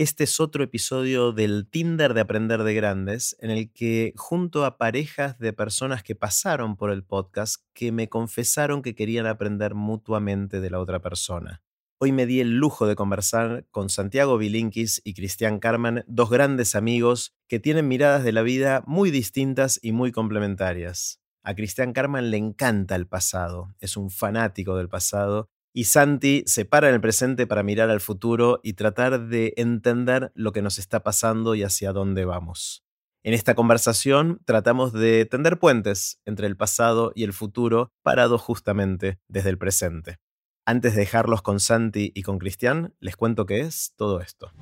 Este es otro episodio del Tinder de Aprender de Grandes, en el que junto a parejas de personas que pasaron por el podcast, que me confesaron que querían aprender mutuamente de la otra persona. Hoy me di el lujo de conversar con Santiago Bilinkis y Cristian Carman, dos grandes amigos que tienen miradas de la vida muy distintas y muy complementarias. A Cristian Carman le encanta el pasado, es un fanático del pasado y Santi se para en el presente para mirar al futuro y tratar de entender lo que nos está pasando y hacia dónde vamos. En esta conversación tratamos de tender puentes entre el pasado y el futuro, parados justamente desde el presente. Antes de dejarlos con Santi y con Cristian, les cuento qué es todo esto.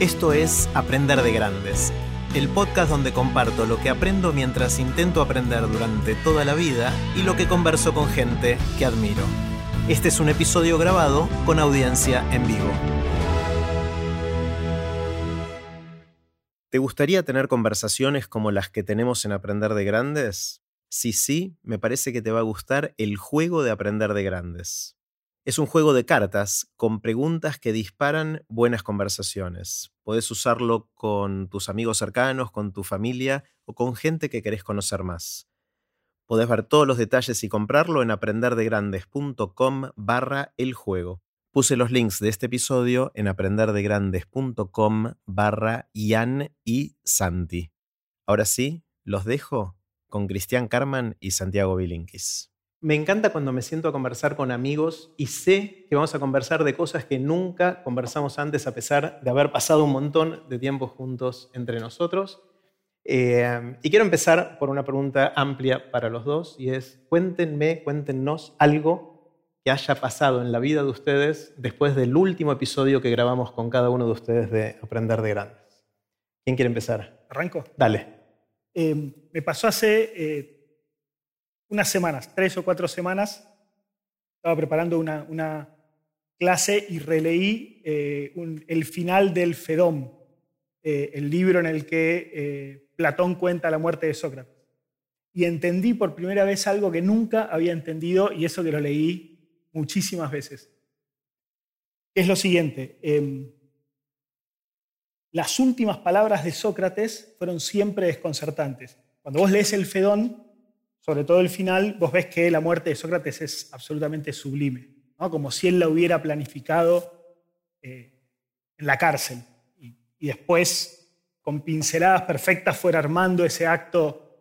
Esto es Aprender de Grandes el podcast donde comparto lo que aprendo mientras intento aprender durante toda la vida y lo que converso con gente que admiro. Este es un episodio grabado con audiencia en vivo. ¿Te gustaría tener conversaciones como las que tenemos en Aprender de Grandes? Si sí, me parece que te va a gustar el juego de Aprender de Grandes. Es un juego de cartas con preguntas que disparan buenas conversaciones. Podés usarlo con tus amigos cercanos, con tu familia o con gente que querés conocer más. Podés ver todos los detalles y comprarlo en aprenderdegrandes.com barra el juego. Puse los links de este episodio en aprenderdegrandes.com barra Ian y Santi. Ahora sí, los dejo con Cristian Carman y Santiago Bilinkis. Me encanta cuando me siento a conversar con amigos y sé que vamos a conversar de cosas que nunca conversamos antes a pesar de haber pasado un montón de tiempo juntos entre nosotros. Eh, y quiero empezar por una pregunta amplia para los dos y es, cuéntenme, cuéntenos algo que haya pasado en la vida de ustedes después del último episodio que grabamos con cada uno de ustedes de Aprender de Grandes. ¿Quién quiere empezar? ¿Arranco? Dale. Eh, me pasó hace... Eh, unas semanas, tres o cuatro semanas, estaba preparando una, clase y releí eh, el final del Fedón, eh, el libro en el que eh, Platón cuenta la muerte de Sócrates. Y entendí por primera vez algo que nunca había entendido y eso que lo leí muchísimas veces. Es lo siguiente, em, las últimas palabras de Sócrates fueron siempre desconcertantes. Cuando vos lees el Fedón, sobre todo el final, vos ves que la muerte de Sócrates es absolutamente sublime, como si él la hubiera planificado eh, en la cárcel. Y, después, con pinceladas perfectas, fuera armando ese acto.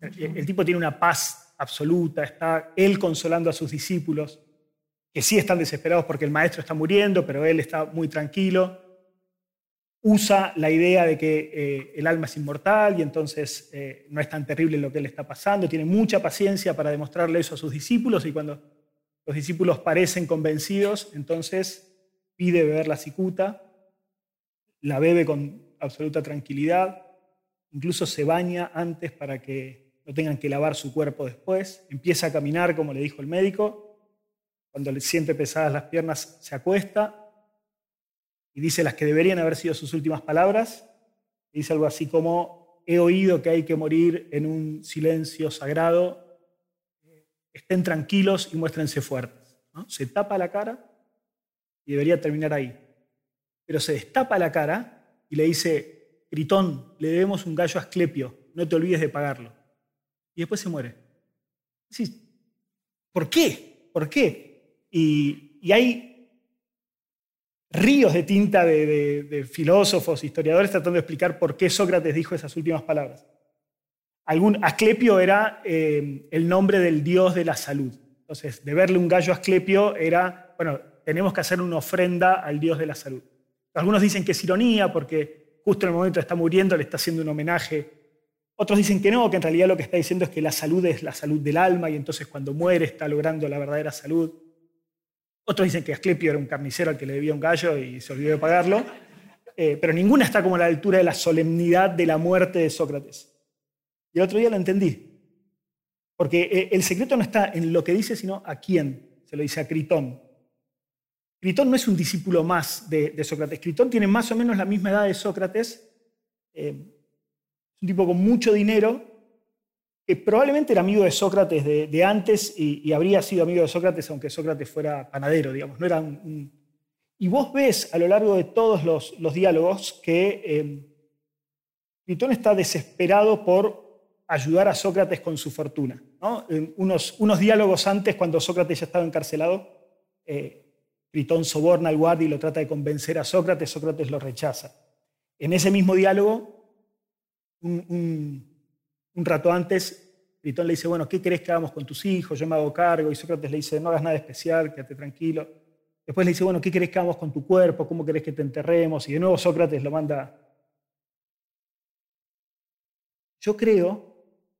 El tipo tiene una paz absoluta, está él consolando a sus discípulos, que sí están desesperados porque el maestro está muriendo, pero él está muy tranquilo usa la idea de que eh, el alma es inmortal y entonces eh, no es tan terrible lo que le está pasando, tiene mucha paciencia para demostrarle eso a sus discípulos y cuando los discípulos parecen convencidos, entonces pide beber la cicuta, la bebe con absoluta tranquilidad, incluso se baña antes para que no tengan que lavar su cuerpo después, empieza a caminar como le dijo el médico, cuando le siente pesadas las piernas se acuesta y dice las que deberían haber sido sus últimas palabras. Dice algo así como, he oído que hay que morir en un silencio sagrado, estén tranquilos y muéstrense fuertes. Se tapa la cara y debería terminar ahí. Pero se destapa la cara y le dice, Gritón, le debemos un gallo a Asclepio, no te olvides de pagarlo. Y después se muere. ¿Por qué? ¿Por qué? Y, y hay ríos de tinta de, filósofos, historiadores tratando de explicar por qué Sócrates dijo esas últimas palabras. Algún, Asclepio era eh, el nombre del dios de la salud. Entonces, de verle un gallo a Asclepio era, bueno, tenemos que hacer una ofrenda al dios de la salud. Algunos dicen que es ironía porque justo en el momento está muriendo le está haciendo un homenaje. Otros dicen que no, que en realidad lo que está diciendo es que la salud es la salud del alma y entonces cuando muere está logrando la verdadera salud. Otros dicen que Asclepio era un carnicero al que le debía un gallo y se olvidó de pagarlo. Eh, pero ninguna está como a la altura de la solemnidad de la muerte de Sócrates. Y el otro día lo entendí. Porque eh, el secreto no está en lo que dice, sino a quién. Se lo dice a Critón. Critón no es un discípulo más de, Sócrates. Critón tiene más o menos la misma edad de Sócrates. Eh, es un tipo con mucho dinero, probablemente era amigo de Sócrates de, antes y, habría sido amigo de Sócrates aunque Sócrates fuera panadero, digamos, no era un, Y vos ves a lo largo de todos los, diálogos que eh, está desesperado por ayudar a Sócrates con su fortuna. unos, unos, diálogos antes, cuando Sócrates ya estaba encarcelado, eh, soborna al guardia y lo trata de convencer a Sócrates, Sócrates lo rechaza. En ese mismo diálogo, un, rato antes, Critón le dice, bueno, ¿qué querés que hagamos con tus hijos? Yo me hago cargo. Y Sócrates le dice, no hagas nada especial, quédate tranquilo. Después le dice, bueno, ¿qué querés que hagamos con tu cuerpo? ¿Cómo querés que te enterremos? Y de nuevo Sócrates lo manda. Yo creo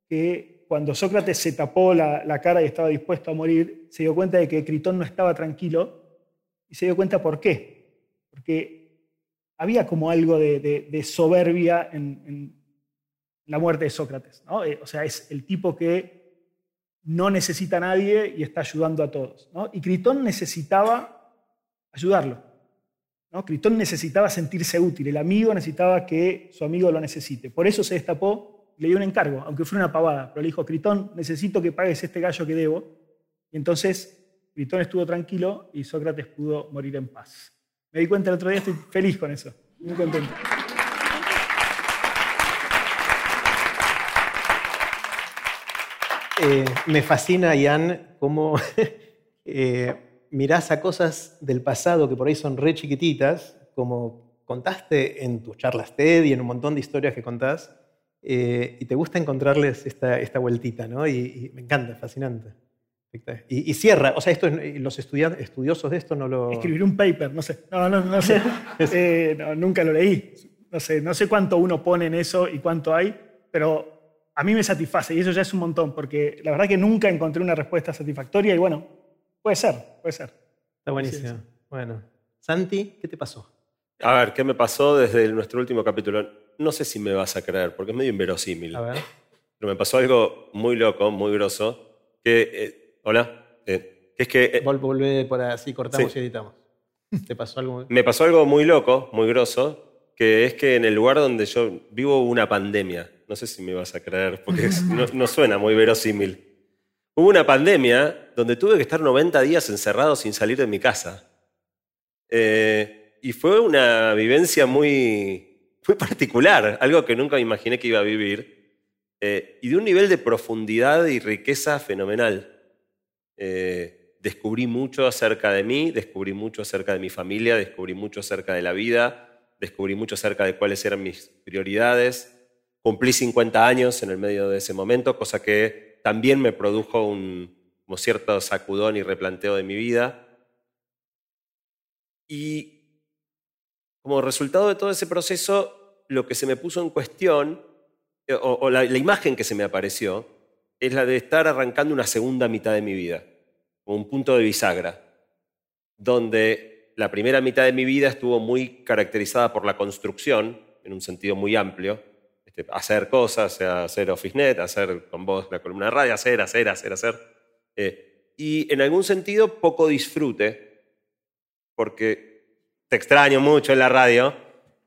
que cuando Sócrates se tapó la, cara y estaba dispuesto a morir, se dio cuenta de que Critón no estaba tranquilo y se dio cuenta por qué. Porque había como algo de, soberbia en, la muerte de Sócrates. Eh, o sea, es el tipo que no necesita a nadie y está ayudando a todos. Y Critón necesitaba ayudarlo. ¿no? Critón necesitaba sentirse útil, el amigo necesitaba que su amigo lo necesite. Por eso se destapó le dio un encargo, aunque fuera una pavada, pero le dijo, Critón, necesito que pagues este gallo que debo. Y entonces Critón estuvo tranquilo y Sócrates pudo morir en paz. Me di cuenta el otro día, estoy feliz con eso, muy contento. Eh, me fascina, Ian, cómo eh, mirás a cosas del pasado que por ahí son re chiquititas, como contaste en tus charlas TED y en un montón de historias que contás, eh, y te gusta encontrarles esta, esta vueltita, ¿no? Y, me encanta, fascinante. Y, cierra, o sea, esto, los estudiosos de esto no lo... Escribir un paper, no sé, no, no, no sé, eh, nunca lo leí, no sé, no sé cuánto uno pone en eso y cuánto hay, pero a mí me satisface y eso ya es un montón, porque la verdad que nunca encontré una respuesta satisfactoria y bueno, puede ser, puede ser. Está buenísimo. Bueno, Santi, ¿qué te pasó? A ver, ¿qué me pasó desde nuestro último capítulo? No sé si me vas a creer, porque es medio inverosímil. A ver. Pero me pasó algo muy loco, muy grosso, que... Eh, hola. Eh, es que... Eh, Volvé por así, cortamos y editamos. ¿Te pasó algo? Me pasó algo muy loco, muy grosso, que es que en el lugar donde yo vivo hubo una pandemia. No sé si me vas a creer, porque no, suena muy verosímil. Hubo una pandemia donde tuve que estar 90 días encerrado sin salir de mi casa. Eh, y fue una vivencia muy, muy particular, algo que nunca imaginé que iba a vivir, eh, y de un nivel de profundidad y riqueza fenomenal. Eh, descubrí mucho acerca de mí, descubrí mucho acerca de mi familia, descubrí mucho acerca de la vida, descubrí mucho acerca de cuáles eran mis prioridades. Cumplí 50 años en el medio de ese momento, cosa que también me produjo un como cierto sacudón y replanteo de mi vida. Y como resultado de todo ese proceso, lo que se me puso en cuestión, eh, o, la, imagen que se me apareció, es la de estar arrancando una segunda mitad de mi vida, como un punto de bisagra, donde la primera mitad de mi vida estuvo muy caracterizada por la construcción, en un sentido muy amplio, este, hacer cosas, hacer OfficeNet, hacer con vos la columna de radio, hacer, hacer, hacer, hacer. Eh, y en algún sentido poco disfrute, porque te extraño mucho en la radio,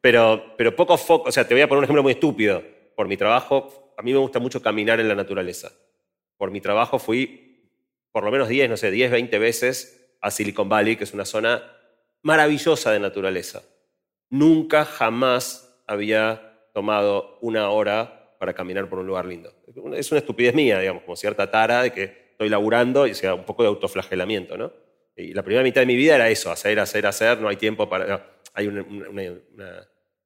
pero, pero poco foco. O sea, te voy a poner un ejemplo muy estúpido. Por mi trabajo, a mí me gusta mucho caminar en la naturaleza. Por mi trabajo fui por lo menos 10, no sé, 10, 20 veces a Silicon Valley, que es una zona maravillosa de naturaleza. Nunca, jamás había tomado una hora para caminar por un lugar lindo. Es una estupidez mía, digamos, como cierta tara de que estoy laburando y sea un poco de autoflagelamiento, ¿no? Y la primera mitad de mi vida era eso, hacer, hacer, hacer, no hay tiempo para... hay una,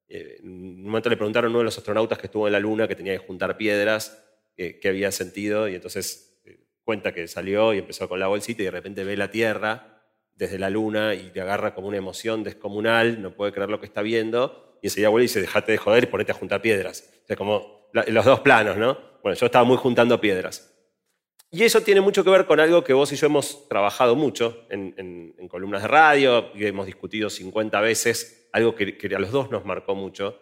eh, en un momento le preguntaron a uno de los astronautas que estuvo en la Luna que tenía que juntar piedras, eh, qué había sentido, y entonces eh, cuenta que salió y empezó con la bolsita y de repente ve la Tierra desde la Luna y le agarra como una emoción descomunal, no puede creer lo que está viendo, y enseguida vuelve y dice, dejate de joder y ponete a juntar piedras. O sea, como los dos planos, ¿no? Bueno, yo estaba muy juntando piedras. Y eso tiene mucho que ver con algo que vos y yo hemos trabajado mucho en, columnas de radio, y hemos discutido 50 veces, algo que, a los dos nos marcó mucho,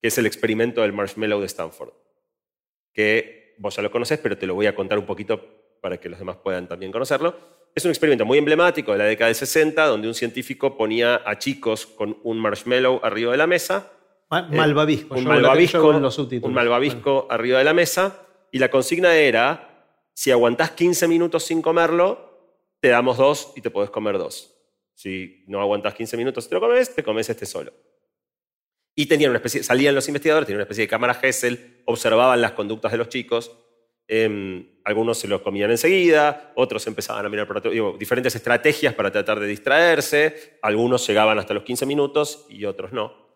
que es el experimento del marshmallow de Stanford. Que vos ya lo conocés, pero te lo voy a contar un poquito para que los demás puedan también conocerlo. Es un experimento muy emblemático de la década de 60, donde un científico ponía a chicos con un marshmallow arriba de la mesa. malvavisco. un malvavisco, un malvavisco arriba de la mesa. Y la consigna era si aguantás 15 minutos sin comerlo, te damos dos y te podés comer dos. Si no aguantas 15 minutos y te lo comes, te comes este solo. Y tenían una especie, salían los investigadores, tenían una especie de cámara Hessel, observaban las conductas de los chicos. Em, algunos se los comían enseguida, otros empezaban a mirar por otro, digo, diferentes estrategias para tratar de distraerse. Algunos llegaban hasta los 15 minutos y otros no.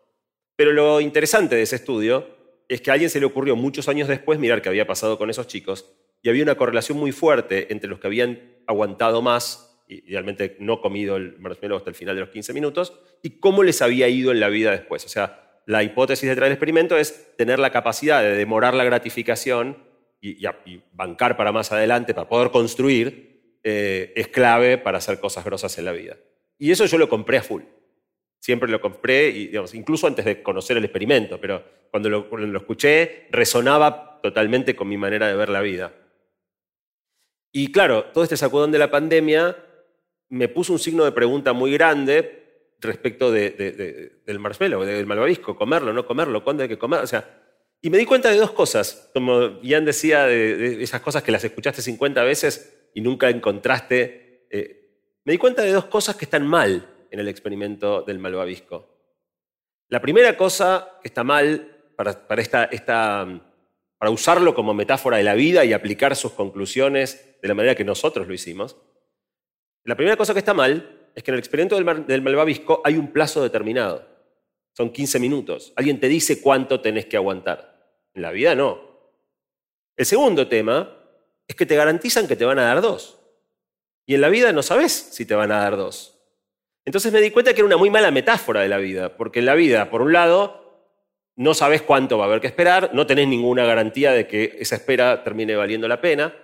Pero lo interesante de ese estudio es que a alguien se le ocurrió muchos años después mirar qué había pasado con esos chicos y había una correlación muy fuerte entre los que habían aguantado más, idealmente no comido el marshmallow hasta el final de los 15 minutos, y cómo les había ido en la vida después. O sea, la hipótesis detrás del experimento es tener la capacidad de demorar la gratificación y, bancar para más adelante, para poder construir, eh, es clave para hacer cosas grosas en la vida. Y eso yo lo compré a full. Siempre lo compré, y, incluso antes de conocer el experimento, pero cuando lo, cuando lo escuché resonaba totalmente con mi manera de ver la vida. Y claro, todo este sacudón de la pandemia me puso un signo de pregunta muy grande respecto del marshmallow, del malvavisco, comerlo, no comerlo, cuándo hay que comer. O sea, y me di cuenta de dos cosas, como Ian decía, de, esas cosas que las escuchaste 50 veces y nunca encontraste. Eh, me di cuenta de dos cosas que están mal en el experimento del malvavisco. La primera cosa que está mal para, usarlo como metáfora de la vida y aplicar sus conclusiones de la manera que nosotros lo hicimos, la primera cosa que está mal es que en el experimento del, malvavisco hay un plazo determinado. Son 15 minutos. Alguien te dice cuánto tenés que aguantar. En la vida no. El segundo tema es que te garantizan que te van a dar dos. Y en la vida no sabes si te van a dar dos. Entonces me di cuenta que era una muy mala metáfora de la vida, porque en la vida, por un lado, no sabes cuánto va a haber que esperar, no tenés ninguna garantía de que esa espera termine valiendo la pena,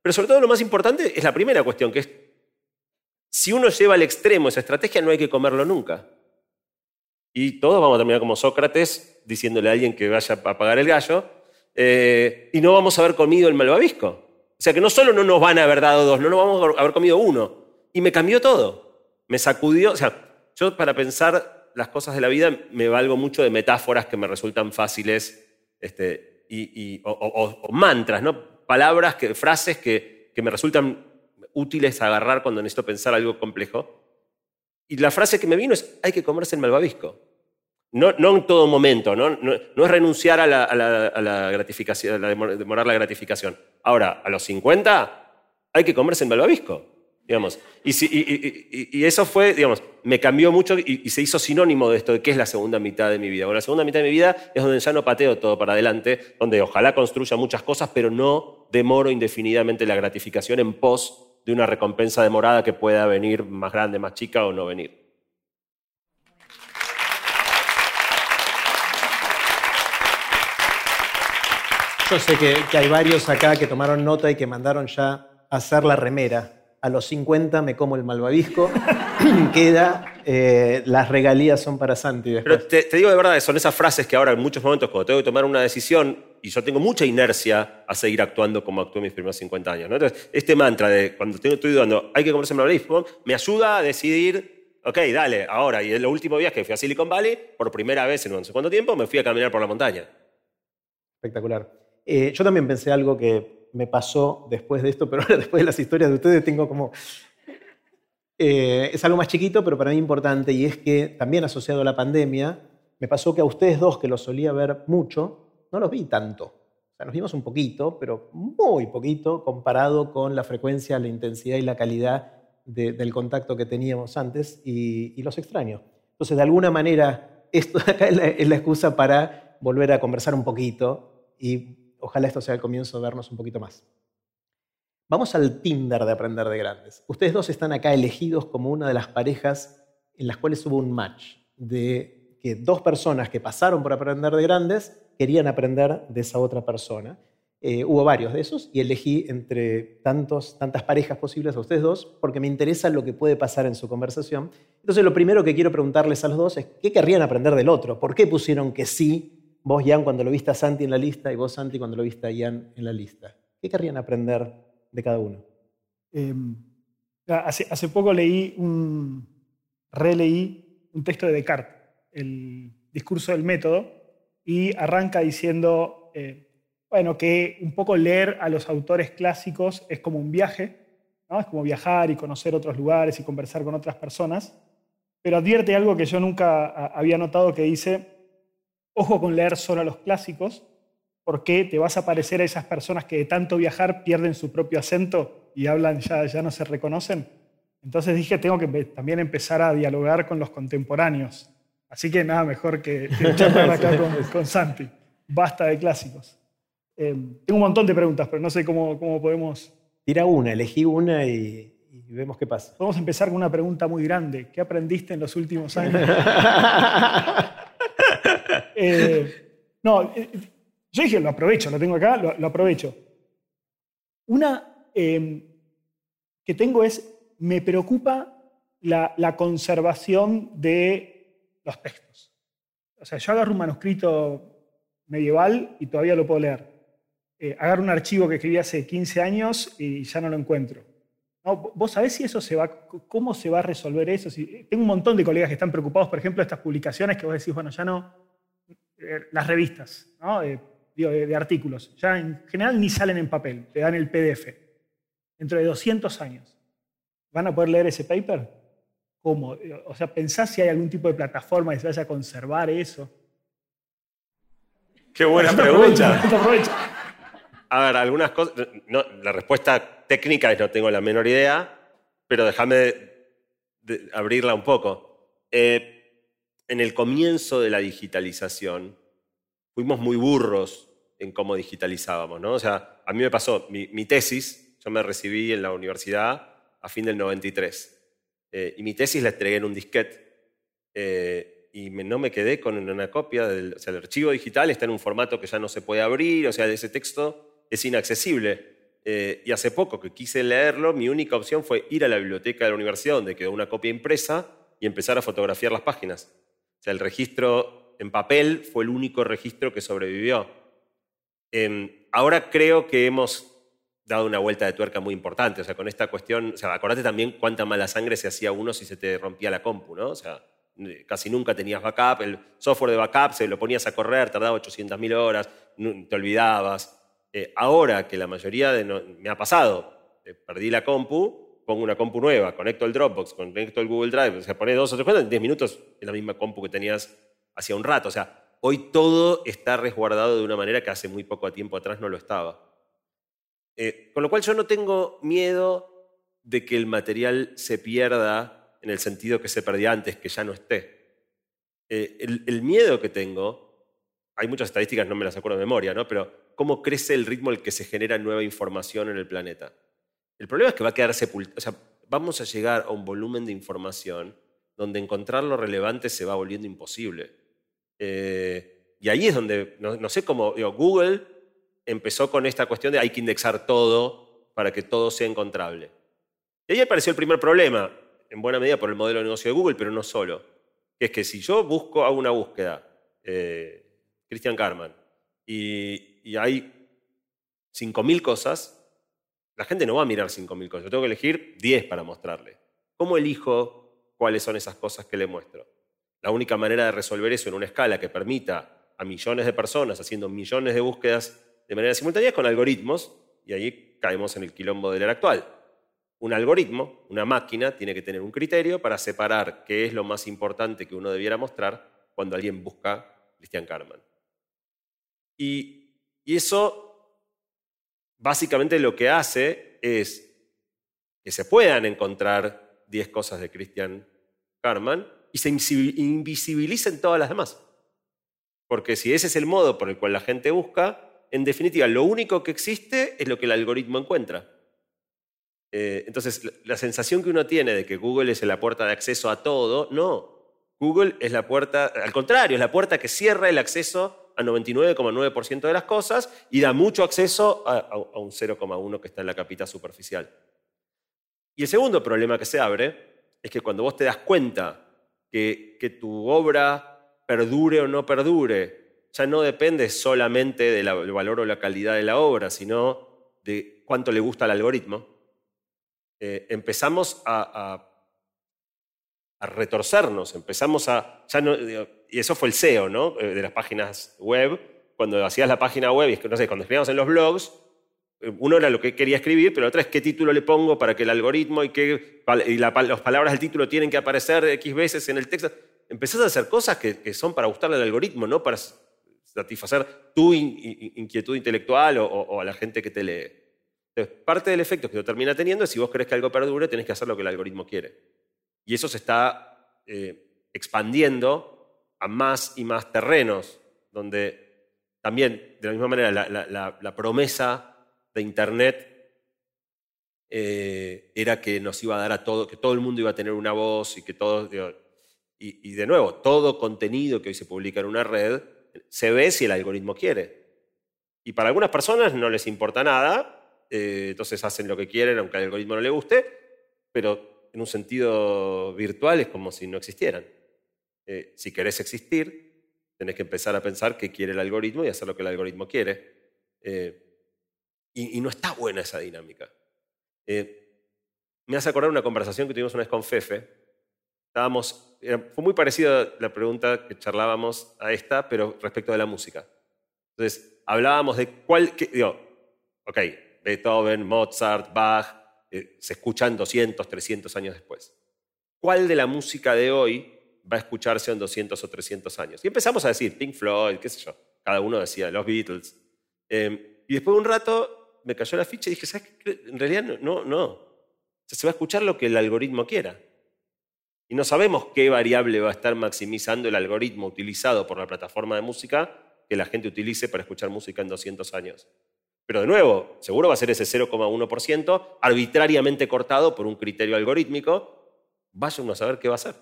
pero sobre todo lo más importante es la primera cuestión, que es si uno lleva al extremo esa estrategia, no hay que comerlo nunca. Y todos vamos a terminar como Sócrates diciéndole a alguien que vaya a apagar el gallo, eh, y no vamos a haber comido el malvavisco. O sea que no solo no nos van a haber dado dos, no nos vamos a haber comido uno. Y me cambió todo. Me sacudió. O sea, yo para pensar las cosas de la vida me valgo mucho de metáforas que me resultan fáciles este, y, o, mantras, ¿no? palabras, que, frases que, que me resultan útiles a agarrar cuando necesito pensar algo complejo. Y la frase que me vino es, hay que comerse el malvavisco. No, no en todo momento, no, no, es renunciar a la, a la, gratificación, a demorar la gratificación. Ahora, a los 50 hay que comerse el malvavisco. Digamos. Y, y, eso fue, digamos, me cambió mucho y, se hizo sinónimo de esto de qué es la segunda mitad de mi vida. Bueno, la segunda mitad de mi vida es donde ya no pateo todo para adelante, donde ojalá construya muchas cosas, pero no demoro indefinidamente la gratificación en pos de una recompensa demorada que pueda venir más grande, más chica o no venir. Yo sé que, hay varios acá que tomaron nota y que mandaron ya a hacer la remera. A los 50 me como el malvavisco, queda, eh, las regalías son para Santi. Pero te, te, digo de verdad, son esas frases que ahora en muchos momentos cuando tengo que tomar una decisión y yo tengo mucha inercia a seguir actuando como actué en mis primeros 50 años. Entonces, este mantra de cuando estoy dudando, hay que comerse el me ayuda a decidir, ok, dale, ahora. Y el último viaje que fui a Silicon Valley, por primera vez en no sé tiempo, me fui a caminar por la montaña. Espectacular. Eh, yo también pensé algo que me pasó después de esto, pero ahora después de las historias de ustedes tengo como... Eh, es algo más chiquito, pero para mí importante, y es que también asociado a la pandemia, me pasó que a ustedes dos, que los solía ver mucho, no los vi tanto. O sea, nos vimos un poquito, pero muy poquito comparado con la frecuencia, la intensidad y la calidad del contacto que teníamos antes y, los extraño. Entonces, de alguna manera, esto acá es la, es la excusa para volver a conversar un poquito y ojalá esto sea el comienzo de vernos un poquito más. Vamos al Tinder de Aprender de Grandes. Ustedes dos están acá elegidos como una de las parejas en las cuales hubo un match de que dos personas que pasaron por Aprender de Grandes querían aprender de esa otra persona. Eh, hubo varios de esos y elegí entre tantos, tantas parejas posibles a ustedes dos porque me interesa lo que puede pasar en su conversación. Entonces lo primero que quiero preguntarles a los dos es qué querrían aprender del otro, por qué pusieron que sí, vos Ian cuando lo viste a Santi en la lista y vos Santi cuando lo viste a Ian en la lista. ¿Qué querrían aprender de cada uno? Em, hace, hace poco leí un, releí un texto de Descartes, el discurso del método, y arranca diciendo, eh, bueno, que un poco leer a los autores clásicos es como un viaje, Es como viajar y conocer otros lugares y conversar con otras personas. Pero advierte algo que yo nunca había notado que dice, ojo con leer solo a los clásicos, porque te vas a parecer a esas personas que de tanto viajar pierden su propio acento y hablan, ya, ya no se reconocen. Entonces dije, tengo que también empezar a dialogar con los contemporáneos. Así que nada mejor que, que charlar acá con, Santi. Basta de clásicos. Eh, tengo un montón de preguntas, pero no sé cómo, cómo podemos... Tira una, elegí una y, vemos qué pasa. Podemos empezar con una pregunta muy grande. ¿Qué aprendiste en los últimos años? Eh, no, eh, yo dije, lo aprovecho, lo tengo acá, lo, aprovecho. Una que tengo es me preocupa la, conservación de los textos. O sea, yo agarro un manuscrito medieval y todavía lo puedo leer. Eh, agarro un archivo que escribí hace 15 años y ya no lo encuentro. ¿Vos sabés si eso se va, cómo se va a resolver eso? tengo un montón de colegas que están preocupados, por ejemplo, de estas publicaciones que vos decís, bueno, ya no, eh, las revistas, ¿no? de, de, artículos, ya en general ni salen en papel, te dan el PDF. Dentro de 200 años, ¿Van a poder leer ese paper? ¿Cómo? O sea, ¿pensás si hay algún tipo de plataforma que se vaya a conservar eso? Qué buena pregunta. A ver, algunas cosas. la respuesta técnica es no tengo la menor idea, pero déjame abrirla un poco. Eh, en el comienzo de la digitalización, fuimos muy burros en cómo digitalizábamos, ¿no? O sea, a mí me pasó mi tesis, yo me recibí en la universidad a fin del 93. Eh, y mi tesis la entregué en un disquete. Eh, y no me quedé con una copia del o sea, el archivo digital, está en un formato que ya no se puede abrir, o sea, ese texto es inaccesible. Eh, y hace poco que quise leerlo, mi única opción fue ir a la biblioteca de la universidad, donde quedó una copia impresa, y empezar a fotografiar las páginas. O sea, el registro en papel fue el único registro que sobrevivió. Em, ahora creo que hemos dado una vuelta de tuerca muy importante. O sea, con esta cuestión, o sea, acordate también cuánta mala sangre se hacía uno si se te rompía la compu, ¿no? O sea, casi nunca tenías backup, el software de backup se lo ponías a correr, tardaba 800.000 horas, te olvidabas. Eh, ahora que la mayoría de... me ha pasado, eh, perdí la compu, pongo una compu nueva, conecto el Dropbox, conecto el Google Drive, o sea, pones dos o tres cuentas, en 10 minutos es la misma compu que tenías hacía un rato. O sea, hoy todo está resguardado de una manera que hace muy poco tiempo atrás no lo estaba. Eh, con lo cual yo no tengo miedo de que el material se pierda en el sentido que se perdía antes, que ya no esté. Eh, el, miedo que tengo, hay muchas estadísticas, no me las acuerdo de memoria, ¿no? pero cómo crece el ritmo al que se genera nueva información en el planeta. El problema es que va a quedar sepultado, o sea, vamos a llegar a un volumen de información donde encontrar lo relevante se va volviendo imposible. Eh, y ahí es donde, no, sé cómo, Google empezó con esta cuestión de hay que indexar todo para que todo sea encontrable. Y ahí apareció el primer problema, en buena medida por el modelo de negocio de Google, pero no solo. Es que si yo busco, hago una búsqueda, eh, Christian Carman, y, y hay 5.000 cosas, la gente no va a mirar 5.000 cosas. Yo tengo que elegir 10 para mostrarle. ¿Cómo elijo cuáles son esas cosas que le muestro? La única manera de resolver eso en una escala que permita a millones de personas haciendo millones de búsquedas de manera simultánea con algoritmos, y ahí caemos en el quilombo del era actual. Un algoritmo, una máquina, tiene que tener un criterio para separar qué es lo más importante que uno debiera mostrar cuando alguien busca Christian Carman. Y, y eso básicamente lo que hace es que se puedan encontrar 10 cosas de Christian Carman y se invisibilicen todas las demás. Porque si ese es el modo por el cual la gente busca, en definitiva, lo único que existe es lo que el algoritmo encuentra. Eh, entonces, la sensación que uno tiene de que Google es la puerta de acceso a todo, no. Google es la puerta, al contrario, es la puerta que cierra el acceso a 99,9% de las cosas y da mucho acceso a, un 0,1 que está en la capita superficial. Y el segundo problema que se abre es que cuando vos te das cuenta que, que tu obra perdure o no perdure ya no depende solamente del valor o la calidad de la obra, sino de cuánto le gusta al algoritmo, eh, empezamos a, retorcernos, empezamos a... y eso fue el SEO, ¿no? Eh, de las páginas web. Cuando hacías la página web, no sé, cuando escribíamos en los blogs, Uno era lo que quería escribir, pero la otra es qué título le pongo para que el algoritmo y, qué, y las palabras del título tienen que aparecer X veces en el texto. Empezás a hacer cosas que, son para gustarle al algoritmo, no para satisfacer tu inquietud intelectual o, a la gente que te lee. Entonces, parte del efecto que lo termina teniendo es si vos querés que algo perdure, tenés que hacer lo que el algoritmo quiere. Y eso se está eh, expandiendo a más y más terrenos, donde también, de la misma manera, la promesa de Internet eh, era que nos iba a dar a todo, que todo el mundo iba a tener una voz y que todo... Y, de nuevo, todo contenido que hoy se publica en una red se ve si el algoritmo quiere. Y para algunas personas no les importa nada, eh, entonces hacen lo que quieren aunque al algoritmo no le guste, pero en un sentido virtual es como si no existieran. Eh, si querés existir, tenés que empezar a pensar qué quiere el algoritmo y hacer lo que el algoritmo quiere. Y, no está buena esa dinámica. Eh, me hace acordar una conversación que tuvimos una vez con Fefe. Estábamos, fue muy parecida la pregunta que charlábamos a esta, pero respecto de la música. Entonces, hablábamos de cuál, digo, ok, Beethoven, Mozart, Bach, eh, se escuchan 200, 300 años después. ¿Cuál de la música de hoy va a escucharse en 200 o 300 años? Y empezamos a decir Pink Floyd, qué sé yo. Cada uno decía los Beatles. Eh, y después de un rato me cayó la ficha y dije, ¿sabes qué? En realidad no, no. se va a escuchar lo que el algoritmo quiera. Y no sabemos qué variable va a estar maximizando el algoritmo utilizado por la plataforma de música que la gente utilice para escuchar música en 200 años. Pero de nuevo, seguro va a ser ese 0,1% arbitrariamente cortado por un criterio algorítmico. Vaya uno a saber qué va a ser.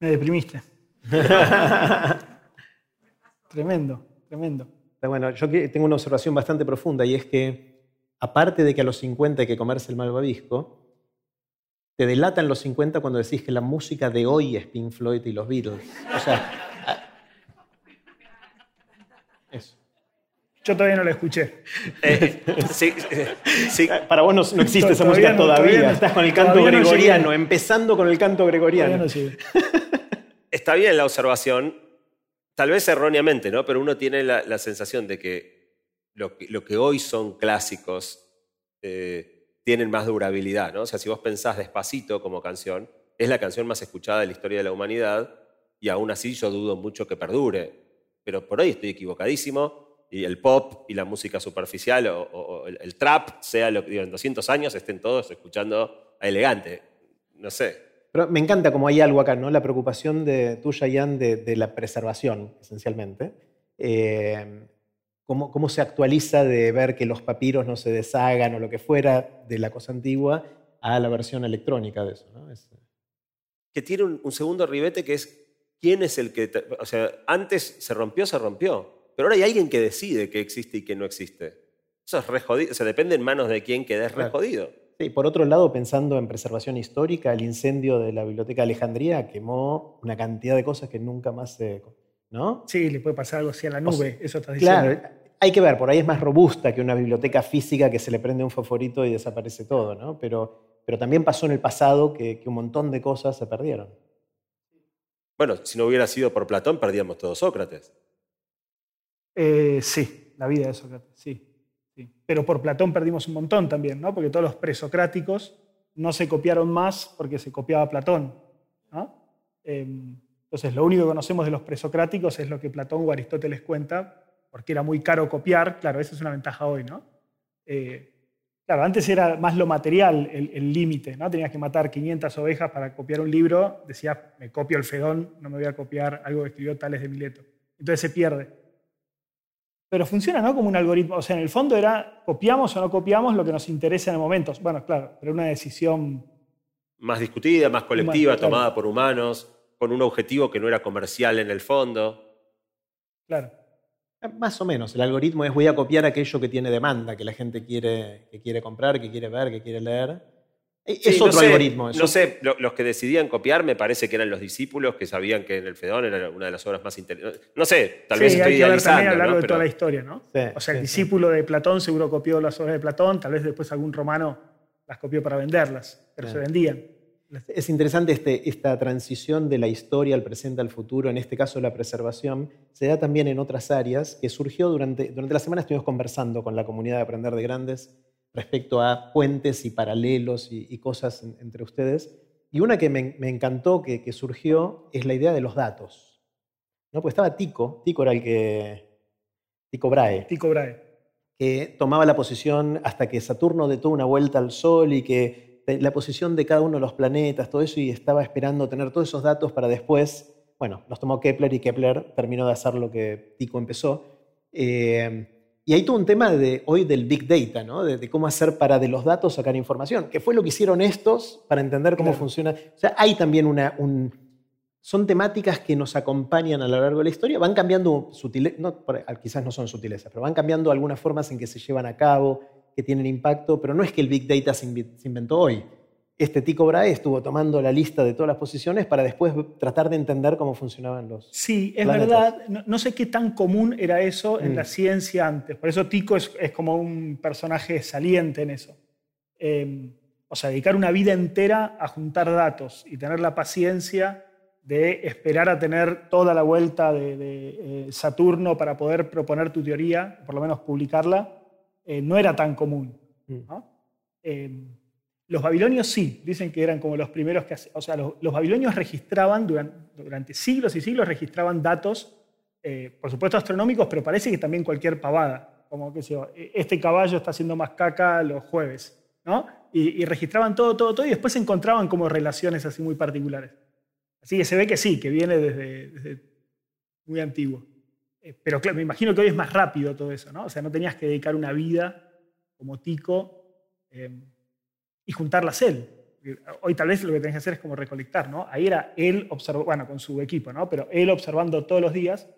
Me deprimiste. tremendo, tremendo. Bueno, yo tengo una observación bastante profunda y es que, aparte de que a los 50 hay que comerse el malvavisco, te delatan los 50 cuando decís que la música de hoy es Pink Floyd y los Beatles. O sea, eso. Yo todavía no la escuché. Eh, sí, sí. Para vos no, existe esa música todavía. Estás con el canto gregoriano, empezando con el canto gregoriano. Está bien la observación, tal vez erróneamente, ¿no? Pero uno tiene la, sensación de que lo, que hoy son clásicos eh, tienen más durabilidad, ¿no? O sea, si vos pensás despacito como canción, es la canción más escuchada de la historia de la humanidad y aún así yo dudo mucho que perdure. Pero por hoy estoy equivocadísimo y el pop y la música superficial o, el, trap, sea lo que digo, en 200 años estén todos escuchando a elegante. No sé, pero me encanta como hay algo acá, ¿no? La preocupación de tuya, Ian, de, de la preservación, esencialmente. Eh, cómo, cómo, se actualiza de ver que los papiros no se deshagan o lo que fuera de la cosa antigua a la versión electrónica de eso, ¿no? Que tiene un, segundo ribete que es quién es el que... O sea, antes se rompió, se rompió. Pero ahora hay alguien que decide que existe y que no existe. Eso es re jodido. O sea, depende en manos de quién quedes re jodido. Sí, por otro lado, pensando en preservación histórica, el incendio de la Biblioteca de Alejandría quemó una cantidad de cosas que nunca más se... ¿No? Sí, le puede pasar algo así a la nube, eso estás diciendo. Claro, hay que ver, por ahí es más robusta que una biblioteca física que se le prende un favorito y desaparece todo, ¿no? Pero, pero también pasó en el pasado que, un montón de cosas se perdieron. Bueno, si no hubiera sido por Platón, perdíamos todo Sócrates. Eh, sí, la vida de Sócrates, sí. Pero por Platón perdimos un montón también, ¿no? porque todos los presocráticos no se copiaron más porque se copiaba Platón. Em, entonces, lo único que conocemos de los presocráticos es lo que Platón o Aristóteles cuenta, porque era muy caro copiar. Claro, esa es una ventaja hoy, ¿no? Eh, claro, antes era más lo material el límite, ¿no? Tenías que matar 500 ovejas para copiar un libro. Decías, me copio el Fedón, no me voy a copiar algo que escribió Tales de Mileto. Entonces se pierde. Pero funciona ¿no? como un algoritmo. O sea, en el fondo era copiamos o no copiamos lo que nos interesa en el momento. Bueno, claro, pero una decisión... Más discutida, más colectiva, tomada por humanos, con un objetivo que no era comercial en el fondo. Claro. Más o menos. El algoritmo es voy a copiar aquello que tiene demanda, que la gente quiere, que quiere comprar, que quiere ver, que quiere leer. Eh, es otro algoritmo. No sé, los que decidían copiar me parece que eran los discípulos que sabían que en el Fedón era una de las obras más interesantes. No sé, tal vez estoy hay que ver a lo largo de toda la historia, ¿no? o sea, el discípulo de Platón seguro copió las obras de Platón, tal vez después algún romano las copió para venderlas, pero se vendían. Es interesante este, esta transición de la historia al presente al futuro, en este caso la preservación, se da también en otras áreas que surgió durante, durante la semana, estuvimos conversando con la comunidad de Aprender de Grandes respecto a puentes y paralelos y, cosas entre ustedes. Y una que me, encantó que, surgió es la idea de los datos. ¿no? Pues estaba Tico, Tico era el que... Tico Brahe. Tico Brahe. Que tomaba la posición hasta que Saturno detuvo una vuelta al Sol y que la posición de cada uno de los planetas, todo eso, y estaba esperando tener todos esos datos para después, bueno, los tomó Kepler y Kepler terminó de hacer lo que Tico empezó. Eh, y hay todo un tema de, hoy del Big Data, ¿no? de, cómo hacer para de los datos sacar información, que fue lo que hicieron estos para entender cómo funciona. O sea, hay también una... son temáticas que nos acompañan a lo largo de la historia, van cambiando sutilezas, no, quizás no son sutilezas, pero van cambiando algunas formas en que se llevan a cabo, que tienen impacto, pero no es que el Big Data se inventó hoy. Este Tico Brahe estuvo tomando la lista de todas las posiciones para después tratar de entender cómo funcionaban los. Sí, es verdad. No, sé qué tan común era eso en la mm. ciencia antes. Por eso Tico es, como un personaje saliente en eso. Em, o sea, dedicar una vida entera a juntar datos y tener la paciencia de esperar a tener toda la vuelta de, de eh, Saturno para poder proponer tu teoría, por lo menos publicarla, eh, no era tan común. Mm. Eh, los babilonios sí, dicen que eran como los primeros que... O sea, los, babilonios registraban durante, siglos y siglos, registraban datos, eh, por supuesto astronómicos, pero parece que también cualquier pavada, como que este caballo está haciendo más caca los jueves, ¿no? Y, registraban todo, todo, todo, y después se encontraban como relaciones así muy particulares. Así que se ve que sí, que viene desde, desde muy antiguo. Eh, pero claro, me imagino que hoy es más rápido todo eso, ¿no? O sea, no tenías que dedicar una vida como tico em, y juntarlas él. Hoy tal vez lo que tenés que hacer es como recolectar, ¿no? Ahí era él observando, bueno, con su equipo, ¿no? Pero él observando todos los días.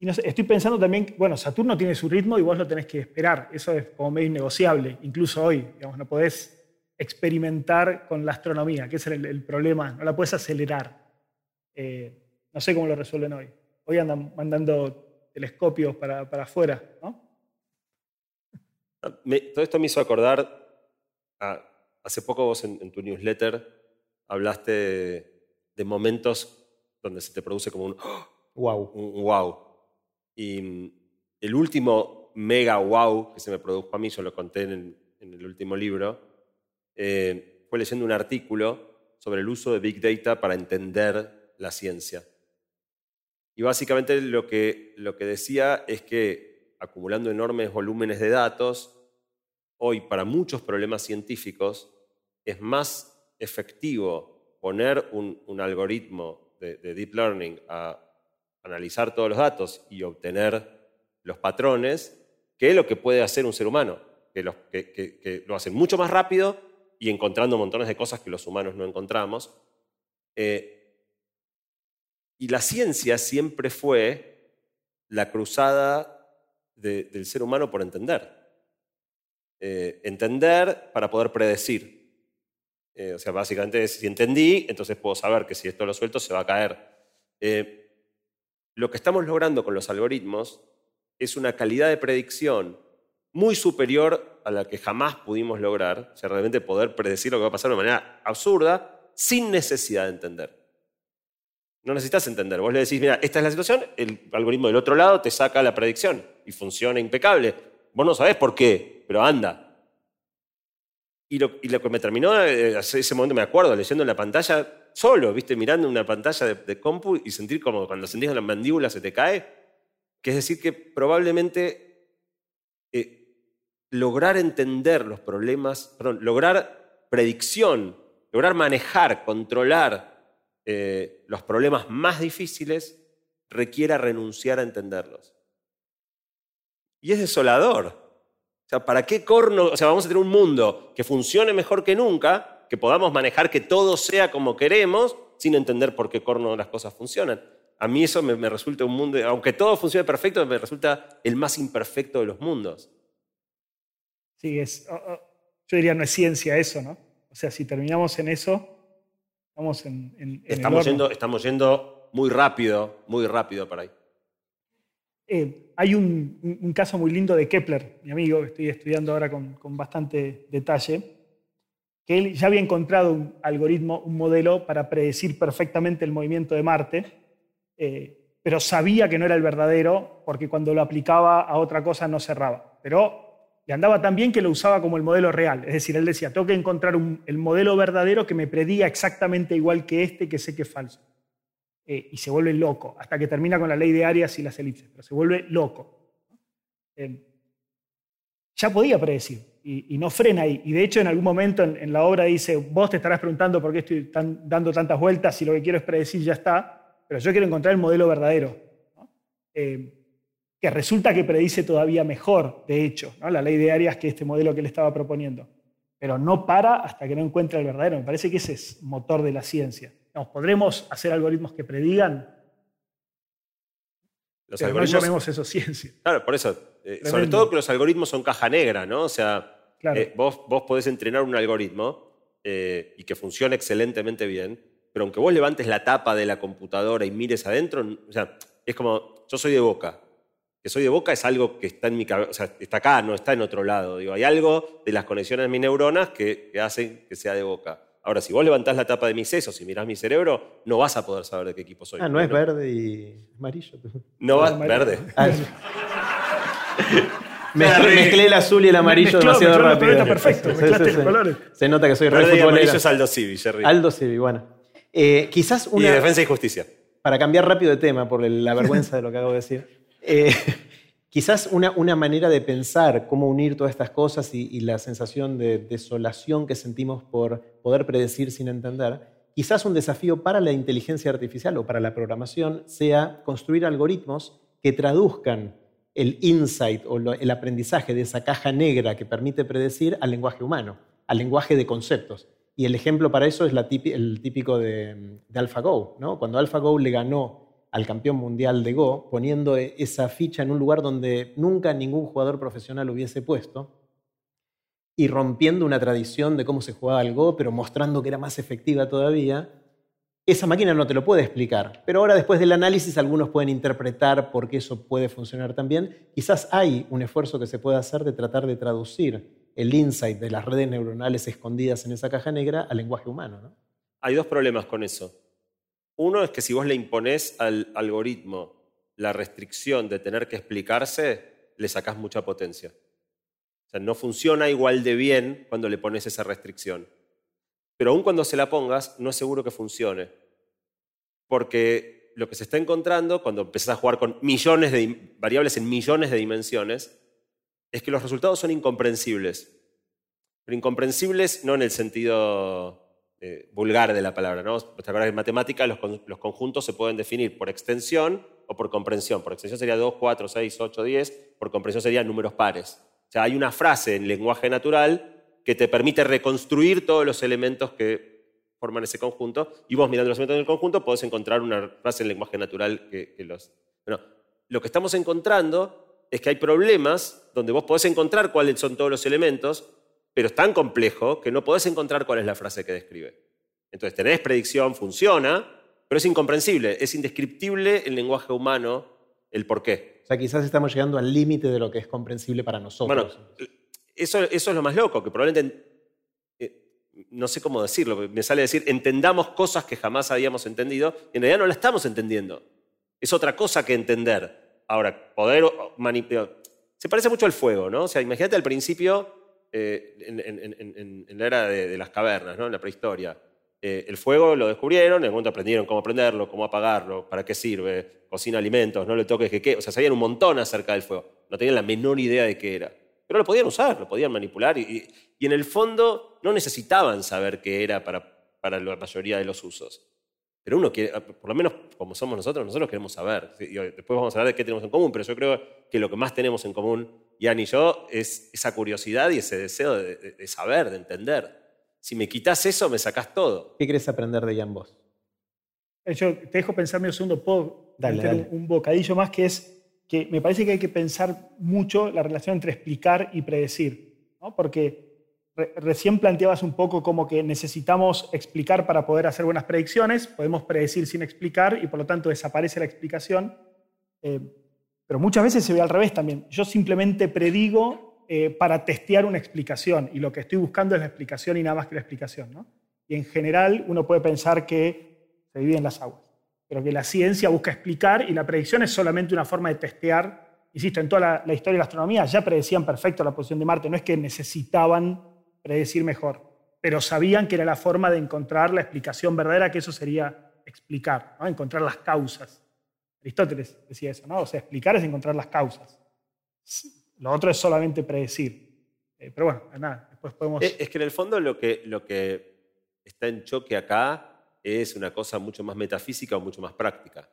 Y no estoy pensando también, bueno, Saturno tiene su ritmo y vos lo tenés que esperar. Eso es como medio innegociable, incluso hoy. Digamos, no podés experimentar con la astronomía, que es el, problema, no la puedes acelerar. Eh, no sé cómo lo resuelven hoy. Hoy andan mandando telescopios para, para afuera, ¿no? todo esto me hizo acordar, hace poco vos en, tu newsletter hablaste de, momentos donde se te produce como un wow. Un wow. Y mm, el último mega wow que se me produjo a mí, yo lo conté en el, último libro, eh, fue leyendo un artículo sobre el uso de Big Data para entender la ciencia. Y básicamente lo que, lo que decía es que acumulando enormes volúmenes de datos, hoy para muchos problemas científicos es más efectivo poner un, algoritmo de, deep learning a analizar todos los datos y obtener los patrones que lo que puede hacer un ser humano, que, que, lo hacen mucho más rápido y encontrando montones de cosas que los humanos no encontramos. Eh, y la ciencia siempre fue la cruzada del ser humano por entender. Eh, entender para poder predecir. Eh, o sea, básicamente, si entendí, entonces puedo saber que si esto lo suelto se va a caer. Eh, lo que estamos logrando con los algoritmos es una calidad de predicción muy superior a la que jamás pudimos lograr, o sea, realmente poder predecir lo que va a pasar de manera absurda sin necesidad de entender. No necesitas entender. Vos le decís, mira, esta es la situación, el algoritmo del otro lado te saca la predicción y funciona impecable. Vos no sabés por qué, pero anda. Y lo, que me terminó, eh, ese momento me acuerdo, leyendo en la pantalla, solo, viste, mirando una pantalla de, compu y sentir como cuando sentís la mandíbula se te cae. Que es decir, que probablemente eh, lograr entender los problemas, perdón, lograr predicción, lograr manejar, controlar eh, los problemas más difíciles requiera renunciar a entenderlos. Y es desolador. O sea, ¿para qué corno? O sea, vamos a tener un mundo que funcione mejor que nunca, que podamos manejar que todo sea como queremos, sin entender por qué corno las cosas funcionan. A mí eso me, resulta un mundo, aunque todo funcione perfecto, me resulta el más imperfecto de los mundos. Sí, es, yo diría no es ciencia eso, ¿no? O sea, si terminamos en eso, Estamos en, estamos, yendo, estamos yendo muy rápido, muy rápido para ahí. Eh, hay un, caso muy lindo de Kepler, mi amigo, que estoy estudiando ahora con, bastante detalle, que él ya había encontrado un algoritmo, un modelo para predecir perfectamente el movimiento de Marte, eh, pero sabía que no era el verdadero porque cuando lo aplicaba a otra cosa no cerraba. Pero le andaba tan bien que lo usaba como el modelo real. Es decir, él decía, tengo que encontrar el modelo verdadero que me prediga exactamente igual que este que sé que es falso. Eh, y se vuelve loco, hasta que termina con la ley de Arias y las elipses, pero se vuelve loco. Eh, ya podía predecir y, no frena ahí. Y de hecho en algún momento en, la obra dice, vos te estarás preguntando por qué estoy dando tantas vueltas si lo que quiero es predecir ya está, pero yo quiero encontrar el modelo verdadero. Eh, que resulta que predice todavía mejor, de hecho, la ley de Arias que este modelo que le estaba proponiendo. Pero no para hasta que no encuentre el verdadero. Me parece que ese es motor de la ciencia. ¿Podremos hacer algoritmos que predigan? Los Pero no llamemos eso ciencia. Claro, por eso. Eh, sobre todo que los algoritmos son caja negra, ¿no? O sea, eh, vos, vos podés entrenar un algoritmo eh, y que funcione excelentemente bien, pero aunque vos levantes la tapa de la computadora y mires adentro, o sea, es como, yo soy de boca, que soy de boca es algo que está en mi cabeza, o sea, está acá, no está en otro lado. Digo, hay algo de las conexiones de mis neuronas que, hacen que sea de boca. Ahora, si vos levantás la tapa de mis sesos y mirás mi cerebro, no vas a poder saber de qué equipo soy. Ah, no es verde y amarillo. No, va, verde. Ah, mezclé el azul y el amarillo demasiado rápido. Está perfecto, mezclaste los colores. Se nota que soy re Verde y amarillo es Aldo Civi, Jerry. Aldo Civi, bueno. Eh, quizás una... Y defensa y justicia. Para cambiar rápido de tema, por la vergüenza de lo que acabo de decir. Eh, quizás una, manera de pensar cómo unir todas estas cosas y, la sensación de desolación que sentimos por poder predecir sin entender, quizás un desafío para la inteligencia artificial o para la programación sea construir algoritmos que traduzcan el insight o el aprendizaje de esa caja negra que permite predecir al lenguaje humano, al lenguaje de conceptos. Y el ejemplo para eso es la el típico de, de AlphaGo. ¿no? Cuando AlphaGo le ganó al campeón mundial de Go, poniendo e, esa ficha en un lugar donde nunca ningún jugador profesional hubiese puesto, y rompiendo una tradición de cómo se jugaba el Go, pero mostrando que era más efectiva todavía, esa máquina no te lo puede explicar. Pero ahora, después del análisis, algunos pueden interpretar por qué eso puede funcionar también. Quizás hay un esfuerzo que se puede hacer de tratar de traducir el insight de las redes neuronales escondidas en esa caja negra al lenguaje humano. ¿no? Hay dos problemas con eso. Uno es que si vos le imponés al algoritmo la restricción de tener que explicarse, le sacás mucha potencia. O sea, no funciona igual de bien cuando le pones esa restricción. Pero aún cuando se la pongas, no es seguro que funcione. Porque lo que se está encontrando cuando empezás a jugar con millones de variables en millones de dimensiones es que los resultados son incomprensibles. Pero incomprensibles no en el sentido eh, vulgar de la palabra. ¿no? ¿Te en matemática los, conjuntos se pueden definir por extensión o por comprensión? Por extensión sería 2, 4, 6, 8, 10, por comprensión serían números pares. O sea, hay una frase en lenguaje natural que te permite reconstruir todos los elementos que forman ese conjunto y vos mirando los elementos del conjunto podés encontrar una frase en lenguaje natural que, los... Bueno, lo que estamos encontrando es que hay problemas donde vos podés encontrar cuáles son todos los elementos, pero es tan complejo que no podés encontrar cuál es la frase que describe. Entonces tenés predicción, funciona, pero es incomprensible, es indescriptible el lenguaje humano el por qué. O sea, quizás estamos llegando al límite de lo que es comprensible para nosotros. Bueno, eso, eso es lo más loco, que probablemente, eh, no sé cómo decirlo, me sale decir, entendamos cosas que jamás habíamos entendido, y en realidad no la estamos entendiendo. Es otra cosa que entender. Ahora, poder manipular... Se parece mucho al fuego, ¿no? O sea, imagínate al principio eh, en, la era de, las cavernas, ¿no? en la prehistoria. Eh, el fuego lo descubrieron, en el momento aprendieron cómo prenderlo, cómo apagarlo, para qué sirve, cocina alimentos, no le toques que qué. O sea, sabían un montón acerca del fuego. No tenían la menor idea de qué era. Pero lo podían usar, lo podían manipular y, en el fondo no necesitaban saber qué era para, para la mayoría de los usos. Pero uno quiere, por lo menos como somos nosotros, nosotros queremos saber. Después vamos a hablar de qué tenemos en común, pero yo creo que lo que más tenemos en común Ian y yo, es esa curiosidad y ese deseo de, saber, de entender. Si me quitas eso, me sacás todo. ¿Qué querés aprender de Ian vos? Eh, yo te dejo pensarme un segundo, puedo dale, un bocadillo más que es que me parece que hay que pensar mucho la relación entre explicar y predecir, ¿no? porque recién planteabas un poco como que necesitamos explicar para poder hacer buenas predicciones, podemos predecir sin explicar y por lo tanto desaparece la explicación. Eh, pero muchas veces se ve al revés también. Yo simplemente predigo eh, para testear una explicación. Y lo que estoy buscando es la explicación y nada más que la explicación. ¿no? Y en general uno puede pensar que se dividen las aguas, pero que la ciencia busca explicar y la predicción es solamente una forma de testear. Insisto, en toda la, historia de la astronomía ya predecían perfecto la posición de Marte, no es que necesitaban predecir mejor, pero sabían que era la forma de encontrar la explicación verdadera, que eso sería explicar, ¿no? encontrar las causas. Aristóteles decía eso, ¿no? O sea, explicar es encontrar las causas. Lo otro es solamente predecir. Eh, pero bueno, nada, después podemos... Es que en el fondo lo que, lo que está en choque acá es una cosa mucho más metafísica o mucho más práctica.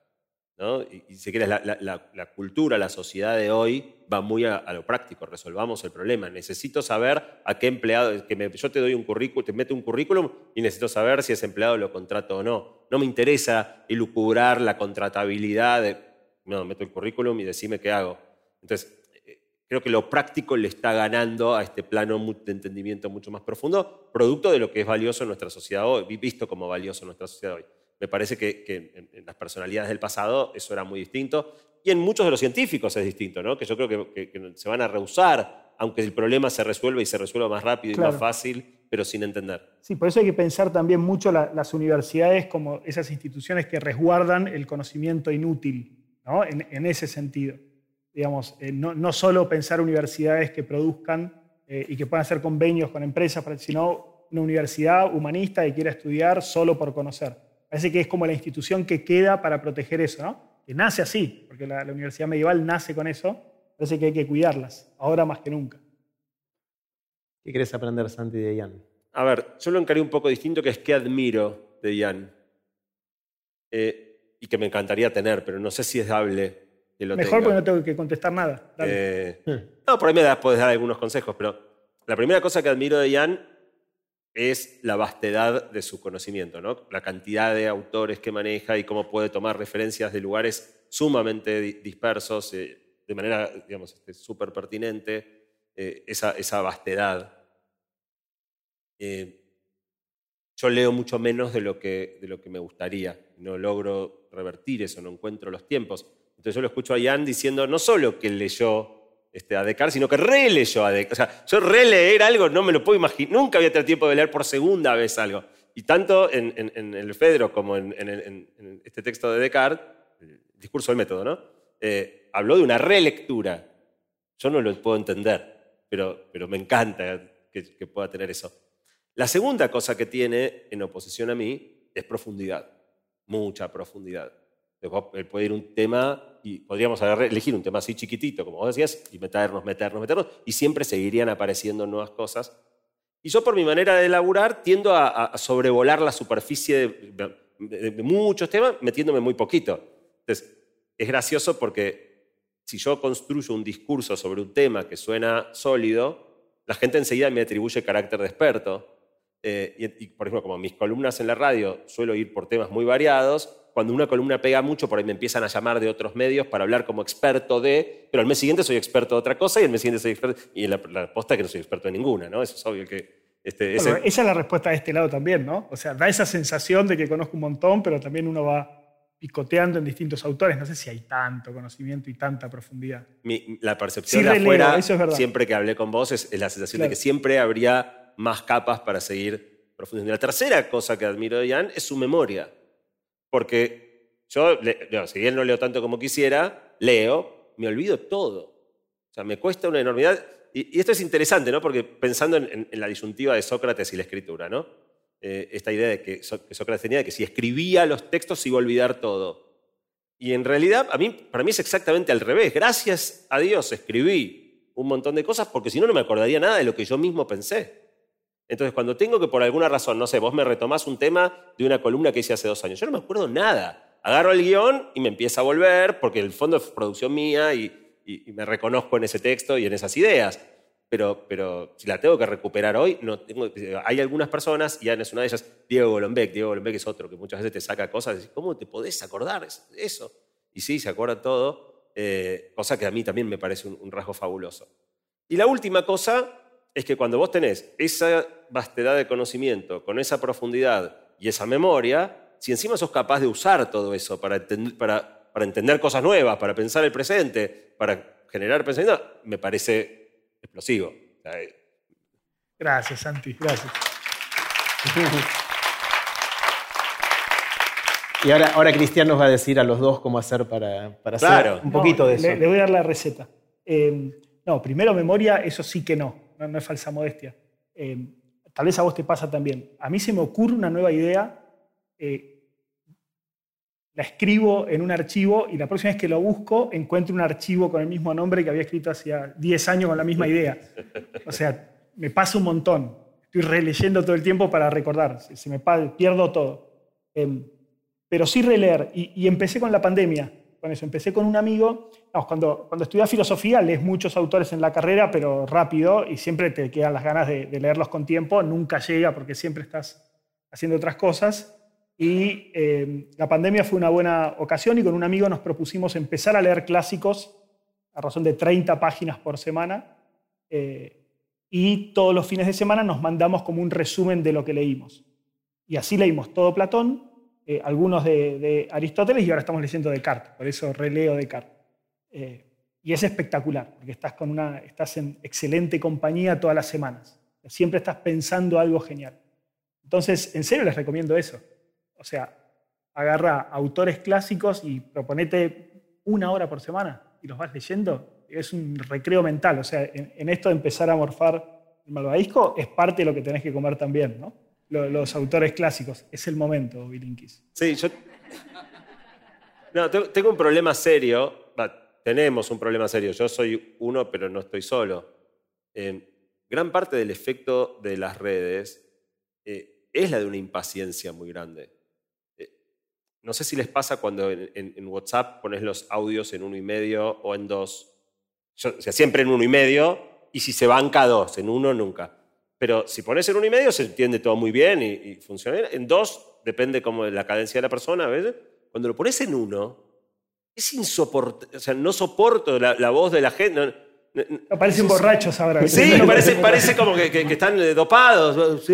¿No? Y, si quieres, la, cultura, la sociedad de hoy va muy a, lo práctico, resolvamos el problema. Necesito saber a qué empleado, que yo te doy un currículum, te meto un currículum y necesito saber si ese empleado lo contrato o no. No me interesa elucubrar la contratabilidad, de, no, meto el currículum y decime qué hago. Entonces, eh, creo que lo práctico le está ganando a este plano de entendimiento mucho más profundo, producto de lo que es valioso en nuestra sociedad hoy, visto como valioso en nuestra sociedad hoy. Me parece que, en, las personalidades del pasado eso era muy distinto. Y en muchos de los científicos es distinto, ¿no? que yo creo que, se van a rehusar, aunque el problema se resuelva y se resuelva más rápido y más fácil, pero sin entender. Sí, por eso hay que pensar también mucho las universidades como esas instituciones que resguardan el conocimiento inútil, ¿no? en, ese sentido. Digamos, eh, no, no, solo pensar universidades que produzcan eh, y que puedan hacer convenios con empresas, sino una universidad humanista que quiera estudiar solo por conocer. Parece que es como la institución que queda para proteger eso, ¿no? Que nace así, porque la, universidad medieval nace con eso. Parece que hay que cuidarlas, ahora más que nunca. ¿Qué querés aprender, Santi, de Ian? A ver, yo lo encaré un poco distinto, que es que admiro de Ian. Eh, y que me encantaría tener, pero no sé si es dable que lo Mejor porque no tengo que contestar nada. Eh, no, por ahí me das, puedes dar algunos consejos, pero la primera cosa que admiro de Ian es la vastedad de su conocimiento, ¿no? la cantidad de autores que maneja y cómo puede tomar referencias de lugares sumamente dispersos, eh, de manera, digamos, este, súper pertinente, eh, esa, esa, vastedad. Eh, yo leo mucho menos de lo, que, de lo que me gustaría, no logro revertir eso, no encuentro los tiempos. Entonces yo lo escucho a Ian diciendo no solo que leyó este, a Descartes, sino que releyó a Descartes. O sea, yo releer algo no me lo puedo imaginar. Nunca había tenido tiempo de leer por segunda vez algo. Y tanto en, el Fedro como en, este texto de Descartes, el discurso del método, ¿no? Eh, habló de una relectura. Yo no lo puedo entender, pero, pero me encanta que, que pueda tener eso. La segunda cosa que tiene en oposición a mí es profundidad, mucha profundidad. Él puede ir un tema y podríamos elegir un tema así chiquitito, como vos decías, y meternos, meternos, meternos, y siempre seguirían apareciendo nuevas cosas. Y yo por mi manera de elaborar tiendo a, sobrevolar la superficie de, muchos temas metiéndome muy poquito. Entonces, es gracioso porque si yo construyo un discurso sobre un tema que suena sólido, la gente enseguida me atribuye carácter de experto. Eh, y, por ejemplo, como mis columnas en la radio suelo ir por temas muy variados, cuando una columna pega mucho, por ahí me empiezan a llamar de otros medios para hablar como experto de, pero al mes siguiente soy experto de otra cosa y el mes siguiente soy experto, y la, la respuesta es que no soy experto de ninguna, ¿no? Eso es obvio que... Este, Esa es la respuesta de este lado también, ¿no? O sea, da esa sensación de que conozco un montón, pero también uno va picoteando en distintos autores. No sé si hay tanto conocimiento y tanta profundidad. la percepción de afuera, siempre que hablé con vos, es, la sensación de que siempre habría más capas para seguir profundizando. La tercera cosa que admiro de Jan es su memoria. Porque yo, si bien no leo tanto como quisiera, leo, me olvido todo. O sea, me cuesta una enormidad. Y, esto es interesante, ¿no? Porque pensando en, la disyuntiva de Sócrates y la escritura, ¿no? Eh, esta idea de que, Sócrates tenía de que si escribía los textos iba a olvidar todo. Y en realidad, a mí, para mí es exactamente al revés. Gracias a Dios escribí un montón de cosas porque si no, no me acordaría nada de lo que yo mismo pensé. Entonces, cuando tengo que por alguna razón, no sé, vos me retomás un tema de una columna que hice hace dos años, yo no me acuerdo nada. Agarro el guion y me empieza a volver, porque el fondo es producción mía y, me reconozco en ese texto y en esas ideas. Pero, pero si la tengo que recuperar hoy, no tengo, hay algunas personas, y Ana es una de ellas, Diego Golombek. Diego Golombek es otro que muchas veces te saca cosas y dices, ¿cómo te podés acordar eso? Y sí, se acuerda todo, eh, cosa que a mí también me parece un rasgo fabuloso. Y la última cosa es que cuando vos tenés esa vastedad de conocimiento, con esa profundidad y esa memoria, si encima sos capaz de usar todo eso para, para, para entender cosas nuevas, para pensar el presente, para generar pensamiento, me parece explosivo. Gracias, Santi, gracias. Y ahora, ahora Cristian nos va a decir a los dos cómo hacer para, para hacer un poquito de eso. Le, voy a dar la receta. Eh, no, primero memoria, eso sí que no, no, es falsa modestia. Eh, tal vez a vos te pasa también. A mí se me ocurre una nueva idea, eh, la escribo en un archivo y la próxima vez que lo busco encuentro un archivo con el mismo nombre que había escrito hacía 10 años con la misma idea. O sea, me pasa un montón. Estoy releyendo todo el tiempo para recordar, se me pierdo todo. Em, pero sí releer. Y, empecé con la pandemia, con eso. Empecé con un amigo. cuando, cuando estudias filosofía lees muchos autores en la carrera, pero rápido, y siempre te quedan las ganas de, leerlos con tiempo. Nunca llega porque siempre estás haciendo otras cosas. Y em, la pandemia fue una buena ocasión y con un amigo nos propusimos empezar a leer clásicos a razón de 30 páginas por semana. Eh, y todos los fines de semana nos mandamos como un resumen de lo que leímos. Y así leímos todo Platón, eh, algunos de, Aristóteles y ahora estamos leyendo Descartes, por eso releo Descartes. Eh, y es espectacular, porque estás, con una, estás en excelente compañía todas las semanas. Siempre estás pensando algo genial. Entonces, en serio les recomiendo eso. O sea, agarra autores clásicos y proponete una hora por semana y los vas leyendo. Es un recreo mental. O sea, en, esto de empezar a morfar el malvadisco es parte de lo que tenés que comer también, ¿no? Los, autores clásicos. Es el momento, Bilinkis. Sí, yo. No, tengo un problema serio. tenemos un problema serio. Yo soy uno, pero no estoy solo. Eh, gran parte del efecto de las redes eh, es la de una impaciencia muy grande. Eh, no sé si les pasa cuando en, WhatsApp pones los audios en uno y medio o en dos. o sea, siempre en uno y medio, y si se banca dos, en uno nunca. Pero si pones en uno y medio se entiende todo muy bien y, funciona bien. En dos depende como de la cadencia de la persona a veces. Cuando lo pones en uno, es insoportable. O sea, no soporto la, voz de la gente. No, parecen borrachos ahora. Sí, parece, parece como que, que, están eh, dopados.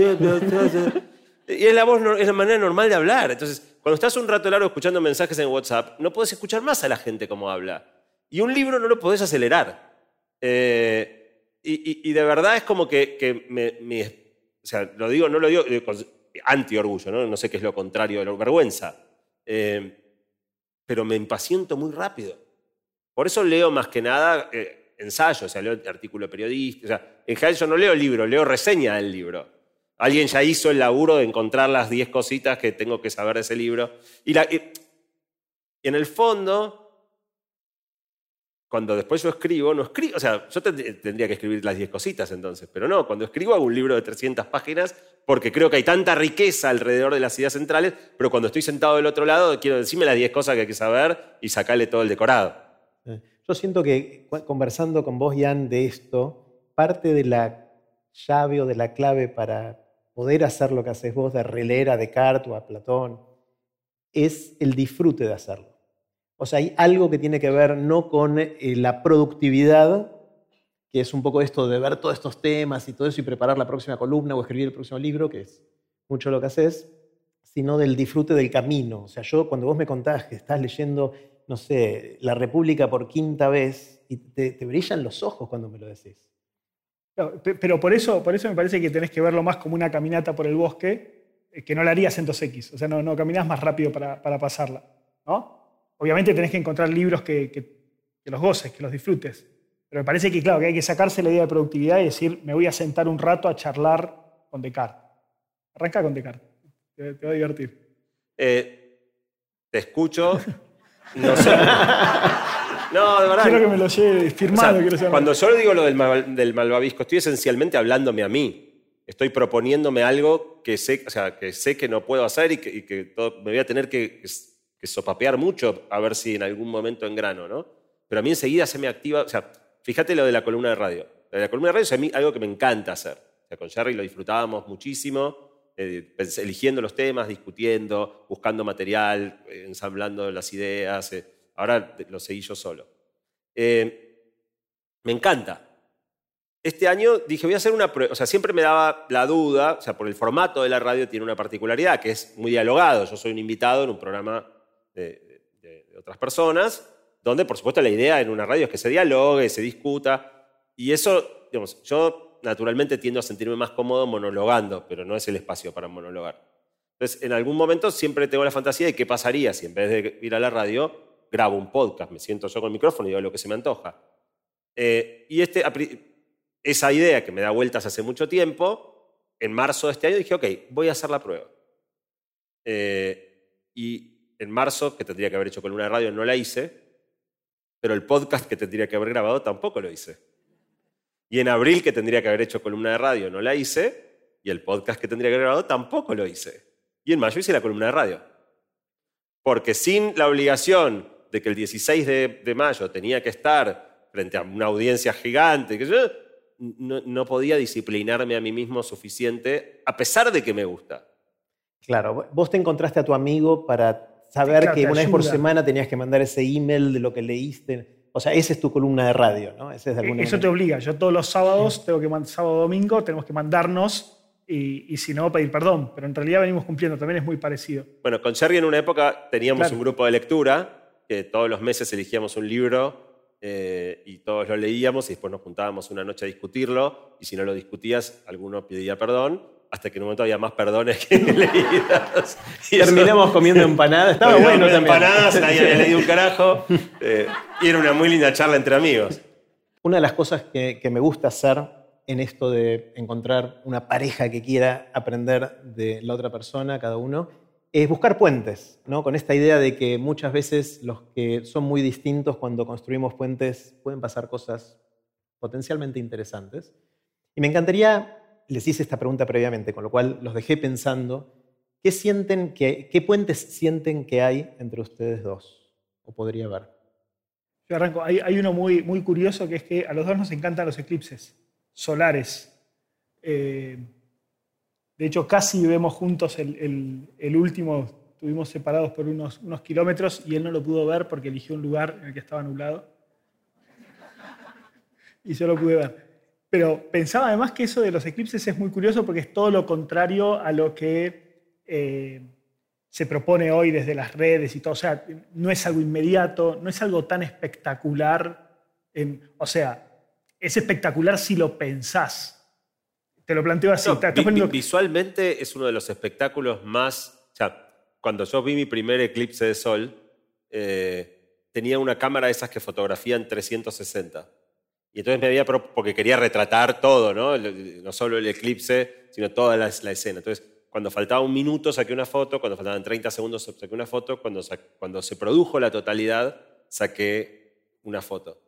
Y es la voz, es la manera normal de hablar. Entonces, cuando estás un rato largo escuchando mensajes en WhatsApp, no puedes escuchar más a la gente como habla. Y un libro no lo podés acelerar. Eh, y, de verdad es como que, me, O sea, lo digo, no lo digo anti-orgullo, ¿no? No sé qué es lo contrario de la vergüenza. Eh, pero me impaciento muy rápido. Por eso leo más que nada eh, ensayos, o sea, leo artículos periodísticos. O sea, en general yo no leo libro, leo reseña del libro. Alguien ya hizo el laburo de encontrar las 10 cositas que tengo que saber de ese libro. Y, la, y en el fondo, cuando después yo escribo, no escribo, o sea, yo tendría que escribir las 10 cositas entonces, pero no, cuando escribo hago un libro de 300 páginas porque creo que hay tanta riqueza alrededor de las ideas centrales, pero cuando estoy sentado del otro lado quiero decirme las 10 cosas que hay que saber y sacarle todo el decorado. Yo siento que conversando con vos, Jan, de esto, parte de la llave o de la clave para poder hacer lo que haces vos, de releer a Descartes o a Platón, es el disfrute de hacerlo. O sea, hay algo que tiene que ver no con eh, la productividad, que es un poco esto de ver todos estos temas y todo eso y preparar la próxima columna o escribir el próximo libro, que es mucho lo que haces, sino del disfrute del camino. O sea, yo cuando vos me contás que estás leyendo, no sé, La República por quinta vez y te, brillan los ojos cuando me lo decís. Pero por eso, por eso me parece que tenés que verlo más como una caminata por el bosque, eh, que no la harías en 2X. O sea, no, no más rápido para, para pasarla. ¿no? Obviamente tenés que encontrar libros que, los goces, que los disfrutes. Pero me parece que, claro, que hay que sacarse la idea de productividad y decir, me voy a sentar un rato a charlar con Descartes. Arranca con Descartes. Te, va a divertir. Eh, te escucho. No sé. No, de verdad. Quiero que me lo lleve firmado. cuando yo digo lo del, del, malvavisco, estoy esencialmente hablándome a mí. Estoy proponiéndome algo que sé, o sea, que, sé que no puedo hacer y que, me voy a tener que que sopapear mucho a ver si en algún momento engrano, ¿no? Pero a mí enseguida se me activa, o sea, fíjate lo de la columna de radio. la columna de radio es a mí algo que me encanta hacer. Con Jerry lo disfrutábamos muchísimo, eh, eligiendo los temas, discutiendo, buscando material, eh, ensamblando las ideas. Eh, ahora lo seguí yo solo. me encanta. Este año dije, voy a hacer una prueba. O sea, siempre me daba la duda, o sea, por el formato de la radio tiene una particularidad, que es muy dialogado. Yo soy un invitado en un programa de, otras personas, donde por supuesto la idea en una radio es que se dialogue, se discuta, y eso digamos, yo naturalmente tiendo a sentirme más cómodo monologando, pero no es el espacio para monologar. Entonces, en algún momento siempre tengo la fantasía de qué pasaría si en vez de ir a la radio, grabo un podcast, me siento yo con el micrófono y digo lo que se me antoja. Eh, y este, esa idea que me da vueltas hace mucho tiempo, en marzo de este año dije, ok, voy a hacer la prueba. Eh, y en marzo, que tendría que haber hecho columna de radio, no la hice, pero el podcast que tendría que haber grabado tampoco lo hice. Y en abril, que tendría que haber hecho columna de radio, no la hice, y el podcast que tendría que haber grabado tampoco lo hice. Y en mayo hice la columna de radio. Porque sin la obligación de que el 16 de, mayo tenía que estar frente a una audiencia gigante, que yo no, no podía disciplinarme a mí mismo suficiente, a pesar de que me gusta. Claro, vos te encontraste a tu amigo para saber que una vez por semana tenías que mandar ese email de lo que leíste. O sea, esa es tu columna de radio, ¿no? Ese es de Eso te obliga. Yo todos los sábados, tengo que sábado domingo, tenemos que mandarnos y, si no, pedir perdón. Pero en realidad venimos cumpliendo, también es muy parecido. Bueno, con Sergio en una época teníamos un grupo de lectura, que todos los meses elegíamos un libro eh, y todos lo leíamos y después nos juntábamos una noche a discutirlo y si no lo discutías, alguno pedía perdón hasta que en un momento había más perdones que leídas. Terminamos comiendo empanadas. Estaba bueno también. Empanadas, nadie había leído un carajo. Eh, y era una muy linda charla entre amigos. Una de las cosas que, me gusta hacer en esto de encontrar una pareja que quiera aprender de la otra persona, cada uno, es buscar puentes, ¿no? con esta idea de que muchas veces los que son muy distintos cuando construimos puentes pueden pasar cosas potencialmente interesantes. Y me encantaría les hice esta pregunta previamente, con lo cual los dejé pensando. ¿Qué, sienten que, qué puentes sienten que hay entre ustedes dos? ¿O podría haber? Yo arranco. Hay, uno muy, muy curioso que es que a los dos nos encantan los eclipses solares. Eh, de hecho, casi vemos juntos el, último. Estuvimos separados por unos, unos kilómetros y él no lo pudo ver porque eligió un lugar en el que estaba nublado. Y yo lo pude ver. Pero pensaba además que eso de los eclipses es muy curioso porque es todo lo contrario a lo que eh, se propone hoy desde las redes y todo. O sea, no es algo inmediato, no es algo tan espectacular. o sea, es espectacular si lo pensás. Te lo planteo así. Visualmente es uno de los espectáculos más... O sea, cuando yo vi mi primer eclipse de sol, eh, tenía una cámara de esas que fotografían 360. Y entonces me había, porque quería retratar todo, ¿no? No solo el eclipse, sino toda la, escena. Entonces, cuando faltaba un minuto saqué una foto, cuando faltaban 30 segundos saqué una foto, cuando, cuando se produjo la totalidad saqué una foto.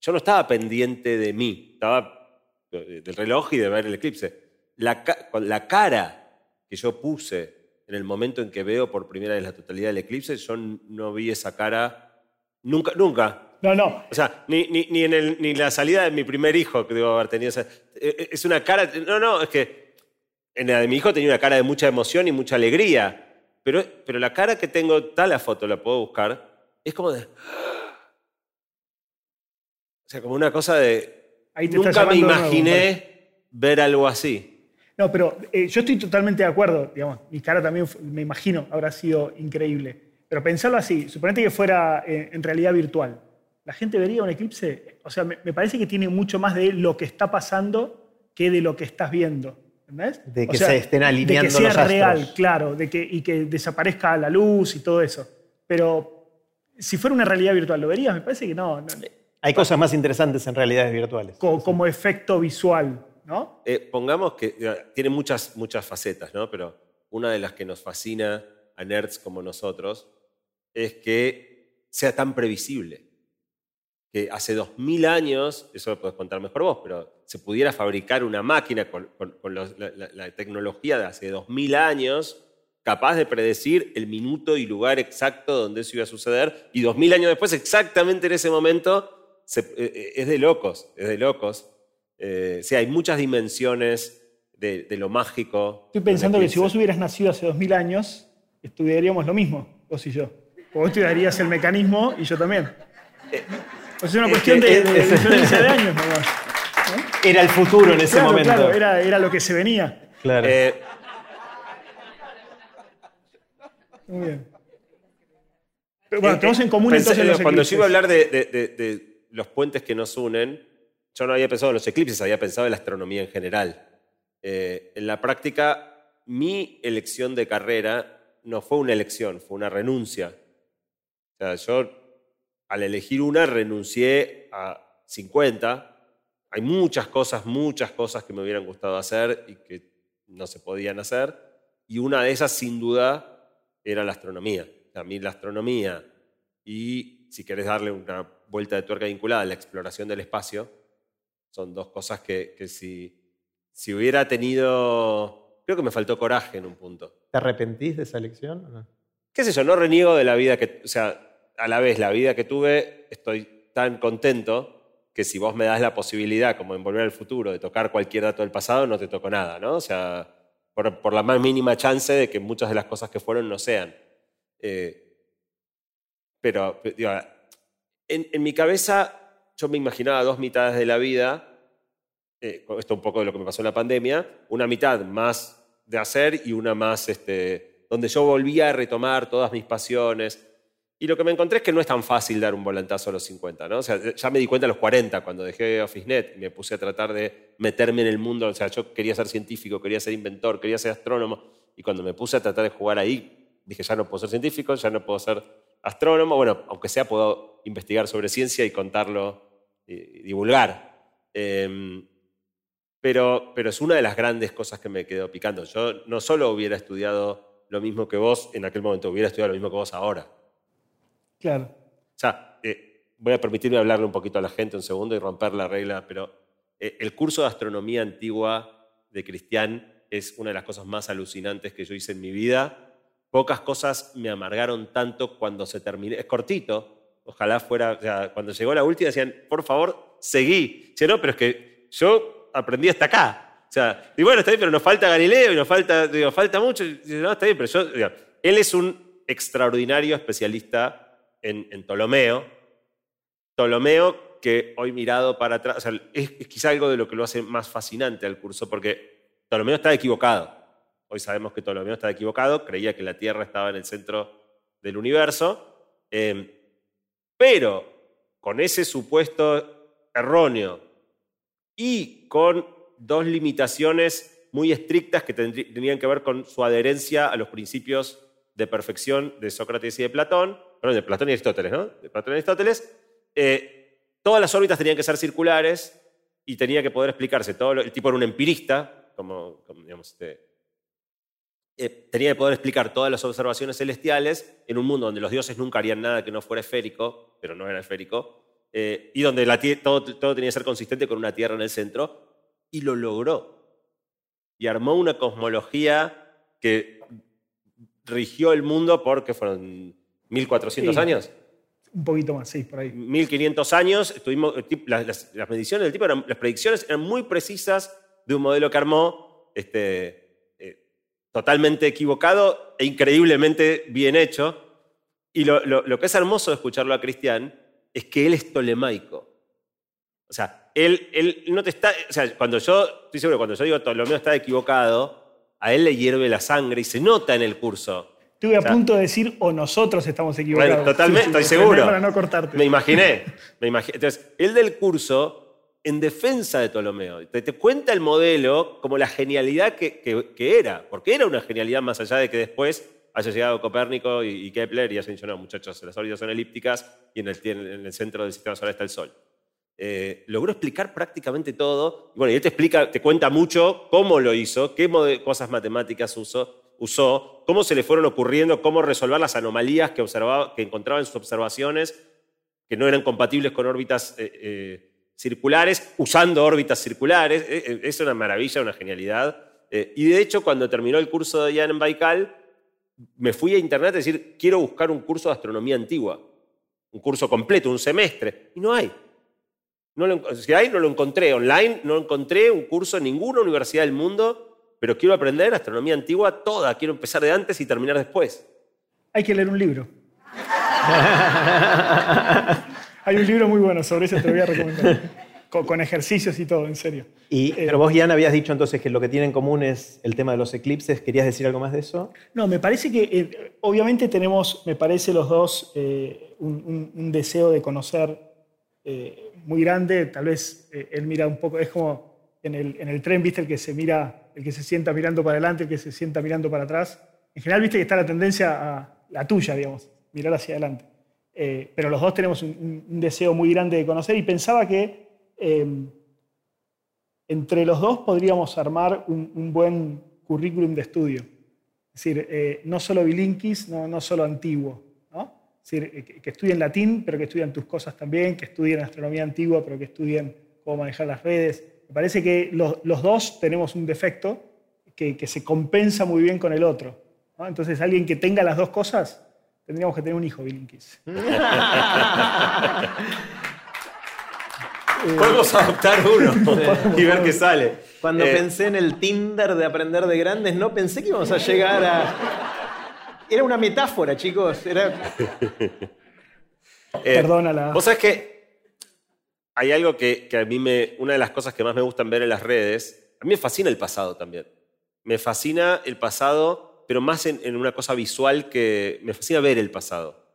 Yo no estaba pendiente de mí, estaba del reloj y de ver el eclipse. La, la cara que yo puse en el momento en que veo por primera vez la totalidad del eclipse, yo no vi esa cara nunca, nunca, no, no. O sea, ni, ni, en el, ni la salida de mi primer hijo que debo haber tenido. E, e, es una cara. No, no, es que en la de mi hijo tenía una cara de mucha emoción y mucha alegría. Pero, pero la cara que tengo, está la foto, la puedo buscar, es como de. O sea, como una cosa de. Ahí nunca me imaginé ver algo así. No, pero eh, yo estoy totalmente de acuerdo. Digamos, mi cara también, me imagino, habrá sido increíble. Pero pensarlo así, suponete que fuera eh, en realidad virtual la gente vería un eclipse, o sea, me, parece que tiene mucho más de lo que está pasando que de lo que estás viendo. ¿Entendés? De que se estén alineando De que sea real, claro, de que, y que desaparezca la luz y todo eso. Pero si fuera una realidad virtual, ¿lo verías? Me parece que no. Hay cosas más interesantes en realidades virtuales. Como, efecto visual, ¿no? Eh, pongamos que tiene muchas, muchas facetas, ¿no? Pero una de las que nos fascina a nerds como nosotros es que sea tan previsible que hace 2000 años, eso lo puedes contar mejor vos, pero se pudiera fabricar una máquina con, la, tecnología de hace 2000 años capaz de predecir el minuto y lugar exacto donde eso iba a suceder, y 2000 años después, exactamente en ese momento, eh, eh, es de locos, es de locos. Eh, hay muchas dimensiones de, lo mágico. Estoy pensando que si vos hubieras nacido hace 2000 años, estudiaríamos lo mismo, vos y yo. Vos estudiarías el mecanismo y yo también. Pues es una cuestión de, diferencia de años. Era el futuro en ese momento. Claro, era, era, lo que se venía. Claro. Eh, Muy bien. bueno, tenemos en común entonces Cuando yo iba a hablar de, los puentes que nos unen, yo no había pensado en los eclipses, había pensado en la astronomía en general. Eh, en la práctica, mi elección de carrera no fue una elección, fue una renuncia. O sea, yo al elegir una renuncié a 50. Hay muchas cosas, muchas cosas que me hubieran gustado hacer y que no se podían hacer. Y una de esas, sin duda, era la astronomía. A mí la astronomía y, si querés darle una vuelta de tuerca vinculada a la exploración del espacio, son dos cosas que, que si, si hubiera tenido... Creo que me faltó coraje en un punto. ¿Te arrepentís de esa elección? o no? qué sé yo, no reniego de la vida que, o sea, a la vez la vida que tuve, estoy tan contento que si vos me das la posibilidad, como en Volver al Futuro, de tocar cualquier dato del pasado, no te toco nada, ¿no? O sea, por, por la más mínima chance de que muchas de las cosas que fueron no sean. Eh, pero, en, en mi cabeza yo me imaginaba dos mitades de la vida, eh, esto un poco de lo que me pasó en la pandemia, una mitad más de hacer y una más este, donde yo volvía a retomar todas mis pasiones. Y lo que me encontré es que no es tan fácil dar un volantazo a los 50, ¿no? O sea, ya me di cuenta a los 40 cuando dejé OfficeNet y me puse a tratar de meterme en el mundo, o sea, yo quería ser científico, quería ser inventor, quería ser astrónomo, y cuando me puse a tratar de jugar ahí, dije, ya no puedo ser científico, ya no puedo ser astrónomo, bueno, aunque sea puedo investigar sobre ciencia y contarlo y divulgar. Eh, pero, pero es una de las grandes cosas que me quedó picando. Yo no solo hubiera estudiado lo mismo que vos en aquel momento, hubiera estudiado lo mismo que vos ahora. Claro. O sea, eh, voy a permitirme hablarle un poquito a la gente un segundo y romper la regla, pero eh, el curso de astronomía antigua de Cristian es una de las cosas más alucinantes que yo hice en mi vida. Pocas cosas me amargaron tanto cuando se terminó. Es cortito, ojalá fuera, o sea, cuando llegó la última decían, por favor, seguí. Dice, no, pero es que yo aprendí hasta acá. O sea, y bueno, está bien, pero nos falta Galileo y nos falta, digo, falta mucho. No, está bien, pero yo, él es un extraordinario especialista en, en Ptolomeo. Ptolomeo que hoy mirado para atrás, es, es quizá algo de lo que lo hace más fascinante al curso, porque Ptolomeo está equivocado. Hoy sabemos que Ptolomeo está equivocado, creía que la Tierra estaba en el centro del universo, eh, pero con ese supuesto erróneo y con dos limitaciones muy estrictas que tendrí- tenían que ver con su adherencia a los principios de perfección de Sócrates y de Platón, perdón, de Platón y Aristóteles, ¿no? De Platón y Aristóteles. Eh, todas las órbitas tenían que ser circulares y tenía que poder explicarse todo. el tipo era un empirista, como, digamos, este, eh, tenía que poder explicar todas las observaciones celestiales en un mundo donde los dioses nunca harían nada que no fuera esférico, pero no era esférico, eh, y donde todo, tenía que ser consistente con una Tierra en el centro, y lo logró. Y armó una cosmología que rigió el mundo por, ¿qué fueron? ¿1400 Sí. años? Un poquito más, sí, por ahí. 1500 años, las, las- las mediciones del tipo, eran- las predicciones eran muy precisas de un modelo que armó, este, eh, totalmente equivocado e increíblemente bien hecho. Y lo, lo- lo que es hermoso de escucharlo a Cristian es que él es tolemaico. O sea, él, él no te está. O sea, cuando yo, estoy seguro, cuando yo digo Ptolomeo está equivocado, a él le hierve la sangre y se nota en el curso. Estuve a punto de decir, o nosotros estamos equivocados. Bueno, totalmente, estoy seguro. Para no cortarte. Me imaginé. Me imaginé. Entonces, el del curso, en defensa de Ptolomeo, te, te cuenta el modelo como la genialidad que, que- que era, porque era una genialidad más allá de que después haya llegado Copérnico y, y Kepler y hayan dicho, no, muchachos, las órbitas son elípticas y en el, en el centro del sistema solar está el Sol. Eh, logró explicar prácticamente todo. Y bueno, y él te explica, te cuenta mucho cómo lo hizo, qué cosas matemáticas usó, usó, cómo se le fueron ocurriendo, cómo resolver las anomalías que, observaba, que encontraba en sus observaciones, que no eran compatibles con órbitas eh, eh, circulares, usando órbitas circulares. Eh, eh, es una maravilla, una genialidad. Eh, y de hecho, cuando terminó el curso de Ian en Baikal, me fui a internet a decir, quiero buscar un curso de astronomía antigua, un curso completo, un semestre, y no hay. No lo, si hay, no lo encontré online, no encontré un curso en ninguna universidad del mundo, pero quiero aprender astronomía antigua toda, quiero empezar de antes y terminar después. Hay que leer un libro. Hay un libro muy bueno sobre eso, te lo voy a recomendar. Con, con ejercicios y todo, en serio. Y, pero vos, Ian, habías dicho entonces que lo que tiene en común es el tema de los eclipses. ¿Querías decir algo más de eso? No, me parece que eh, obviamente tenemos, me parece los dos, eh, un, un- un deseo de conocer eh, muy grande, tal vez eh, él mira un poco, es como en el, en el tren, ¿viste? El que se mira, el que se sienta mirando para adelante, el que se sienta mirando para atrás. En general, ¿viste que está la tendencia a la tuya, digamos, mirar hacia adelante. Eh, pero los dos tenemos un, deseo muy grande de conocer y pensaba que entre los dos podríamos armar un, buen currículum de estudio. Es decir, no solo bilinkis, no, no solo antiguo, es decir, eh, que, estudien latín, pero que estudien tus cosas también, que estudien astronomía antigua, pero que estudien cómo manejar las redes. Me parece que los, los dos tenemos un defecto que, que, se compensa muy bien con el otro. ¿no? Entonces, alguien que tenga las dos cosas, tendríamos que tener un hijo, Bilinkis. Podemos adoptar uno y ver qué sale. Cuando eh, pensé en el Tinder de aprender de grandes, no pensé que íbamos a llegar a, era una metáfora, chicos. Era... Eh, Perdónala. Vos sabés que hay algo que, a mí me. Una de las cosas que más me gustan ver en las redes. A mí me fascina el pasado también. Me fascina el pasado, pero más en, una cosa visual que. Me fascina ver el pasado.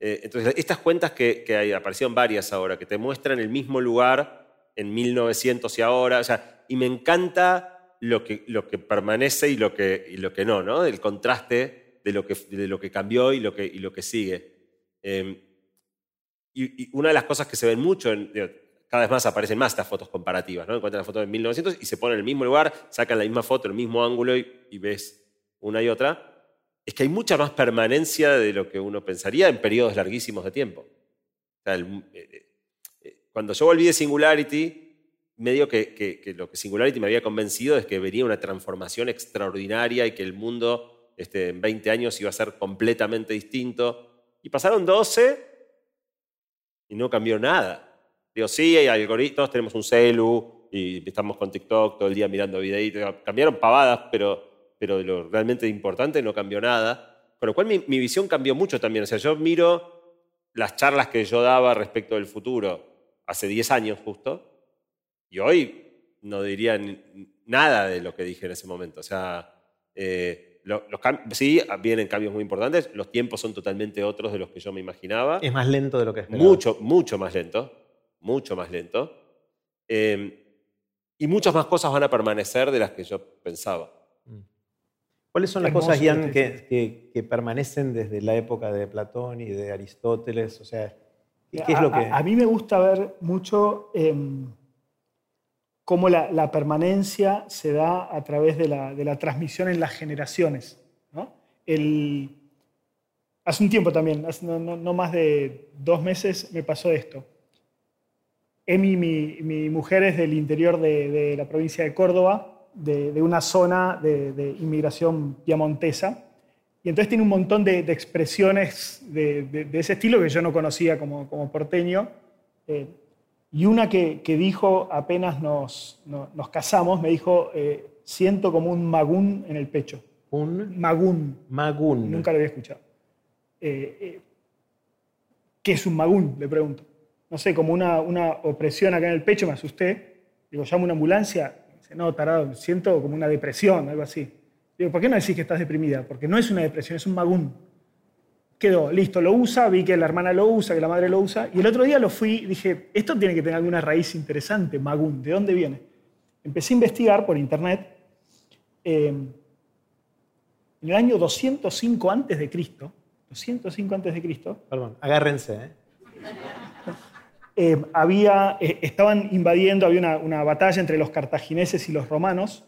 Eh, entonces, estas cuentas que, que aparecieron varias ahora, que te muestran el mismo lugar en 1900 y ahora. O sea, y me encanta lo que, lo que permanece y lo que, y lo que no, ¿no? El contraste de lo que, de lo que cambió y lo que, y lo que sigue. Em, y, una de las cosas que se ven mucho, cada vez más aparecen más estas fotos comparativas, ¿no? Encuentran la foto de 1900 y se ponen en el mismo lugar, sacan la misma foto, el mismo ángulo y, ves una y otra. Es que hay mucha más permanencia de lo que uno pensaría en periodos larguísimos de tiempo. Eh, eh, cuando yo volví de Singularity, medio que, que, lo que Singularity me había convencido es que venía una transformación extraordinaria y que el mundo este, en 20 años iba a ser completamente distinto. Y pasaron 12 y no cambió nada. Digo, sí, hay algoritmos, tenemos un celu y estamos con TikTok todo el día mirando videitos. Cambiaron pavadas, pero, pero lo realmente importante no cambió nada. Con lo cual mi, mi visión cambió mucho también. O sea, yo miro las charlas que yo daba respecto del futuro hace 10 años justo, y hoy no diría nada de lo que dije en ese momento. O sea, eh, sí, vienen cambios muy importantes. Los tiempos son totalmente otros de los que yo me imaginaba. Es más lento de lo que esperaba. Mucho, mucho más lento. Mucho más lento. Em, y muchas más cosas van a permanecer de las que yo pensaba. Mm. ¿Cuáles son las cosas, Ian, que, que, permanecen desde la época de Platón y de Aristóteles? O sea, ¿qué, es lo que...? A, mí me gusta ver mucho em, cómo la, permanencia se da a través de la, transmisión en las generaciones. hace un tiempo también, no, más de dos meses, me pasó esto. Emi, mi, mujer, es del interior de, la provincia de Córdoba, de, una zona de, inmigración piamontesa, y entonces tiene un montón de, expresiones de, ese estilo que yo no conocía como, como porteño. Eh, y una que, dijo apenas nos, nos, casamos, me dijo, eh, siento como un magún en el pecho. ¿Un? Magún. Magún. Nunca lo había escuchado. Eh, eh, ¿Qué es un magún? Le pregunto. No sé, como una, una opresión acá en el pecho, me asusté. Digo, llamo una ambulancia. dice, no, tarado, siento como una depresión, algo así. Digo, ¿por qué no decís que estás deprimida? Porque no es una depresión, es un magún quedó, listo, lo usa, vi que la hermana lo usa, que la madre lo usa, y el otro día lo fui, dije, esto tiene que tener alguna raíz interesante, Magún, ¿de dónde viene? Empecé a investigar por internet. Eh, en el año 205 antes de Cristo, 205 antes de Cristo. Perdón, agárrense. ¿eh? eh había, eh, estaban invadiendo, había una, una, batalla entre los cartagineses y los romanos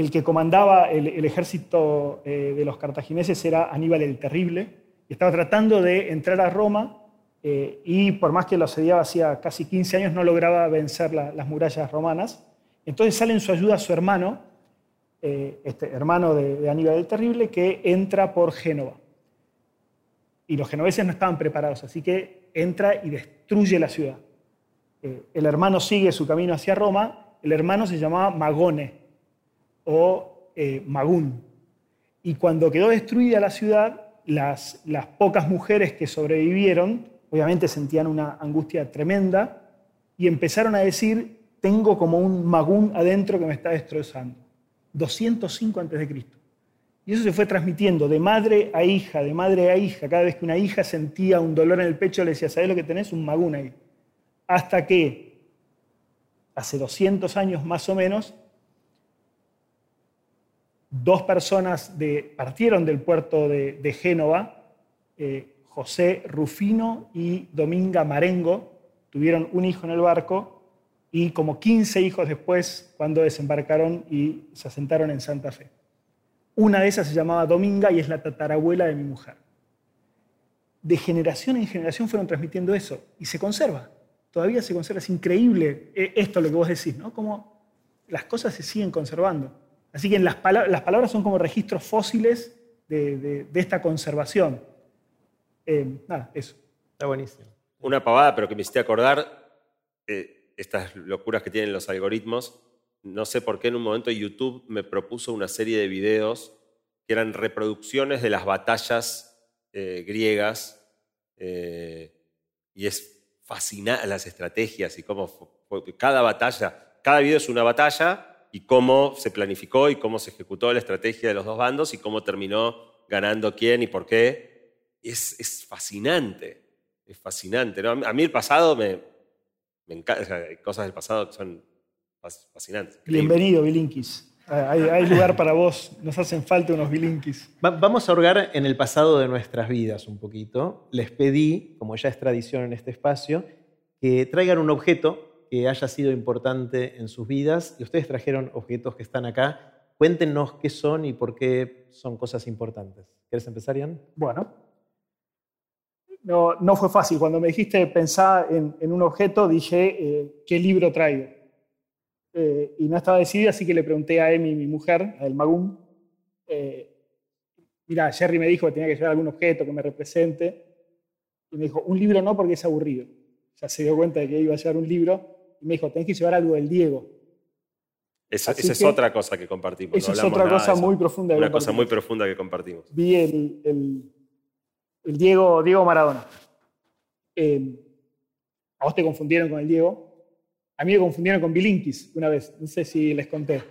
el que comandaba el, ejército eh, de los cartagineses era Aníbal el Terrible, y estaba tratando de entrar a Roma eh, y por más que lo asediaba hacía casi 15 años no lograba vencer las murallas romanas. Entonces sale en su ayuda su hermano, eh, este hermano de, Aníbal el Terrible, que entra por Génova. Y los genoveses no estaban preparados, así que entra y destruye la ciudad. el hermano sigue su camino hacia Roma, el hermano se llamaba Magone, o eh, Magún. Y cuando quedó destruida la ciudad, las, las pocas mujeres que sobrevivieron, obviamente sentían una angustia tremenda y empezaron a decir, tengo como un Magún adentro que me está destrozando. 205 a.C. Y eso se fue transmitiendo de madre a hija, de madre a hija. Cada vez que una hija sentía un dolor en el pecho, le decía, ¿sabes lo que tenés? Un magún ahí. Hasta que, hace 200 años más o menos, dos personas partieron del puerto de, Génova, eh, José Rufino y Dominga Marengo, tuvieron un hijo en el barco y como 15 hijos después cuando desembarcaron y se asentaron en Santa Fe. Una de esas se llamaba Dominga y es la tatarabuela de mi mujer. De generación en generación fueron transmitiendo eso y se conserva. Todavía se conserva. Es increíble eh, esto lo que vos decís, ¿no? Como las cosas se siguen conservando. Así que las, palabras son como registros fósiles de, esta conservación. Eh, nada, eso. Está buenísimo. Una pavada, pero que me hiciste acordar, eh, estas locuras que tienen los algoritmos. No sé por qué en un momento YouTube me propuso una serie de videos que eran reproducciones de las batallas eh, griegas. y es fascinante las estrategias y cómo cada batalla, cada video es una batalla y cómo se planificó y cómo se ejecutó la estrategia de los dos bandos y cómo terminó ganando quién y por qué. Es, es fascinante, es fascinante. ¿no? A mí el pasado me, me encanta, hay cosas del pasado que son fascinantes. Bienvenido, Bilinkis. Hay, hay, lugar para vos, nos hacen falta unos bilinkis. vamos a hurgar en el pasado de nuestras vidas un poquito. Les pedí, como ya es tradición en este espacio, que traigan un objeto que haya sido importante en sus vidas y ustedes trajeron objetos que están acá. Cuéntenos qué son y por qué son cosas importantes. ¿Quieres empezar, Ian? Bueno, no, fue fácil. Cuando me dijiste pensar en, un objeto, dije, eh, ¿qué libro traigo? Eh, y no estaba decidido, así que le pregunté a Emi, mi mujer, a El Magum, eh, mira, Jerry me dijo que tenía que llevar algún objeto que me represente. Y me dijo, un libro no porque es aburrido. Ya se dio cuenta de que iba a llevar un libro y me dijo, tenés que llevar algo del Diego. Esa, es otra cosa que compartimos. Esa es otra cosa muy profunda. Una cosa muy profunda que compartimos. Vi el, el, Diego, Diego Maradona. Eh, a vos te confundieron con el Diego. A mí me confundieron con Bilinkis una vez. No sé si les conté.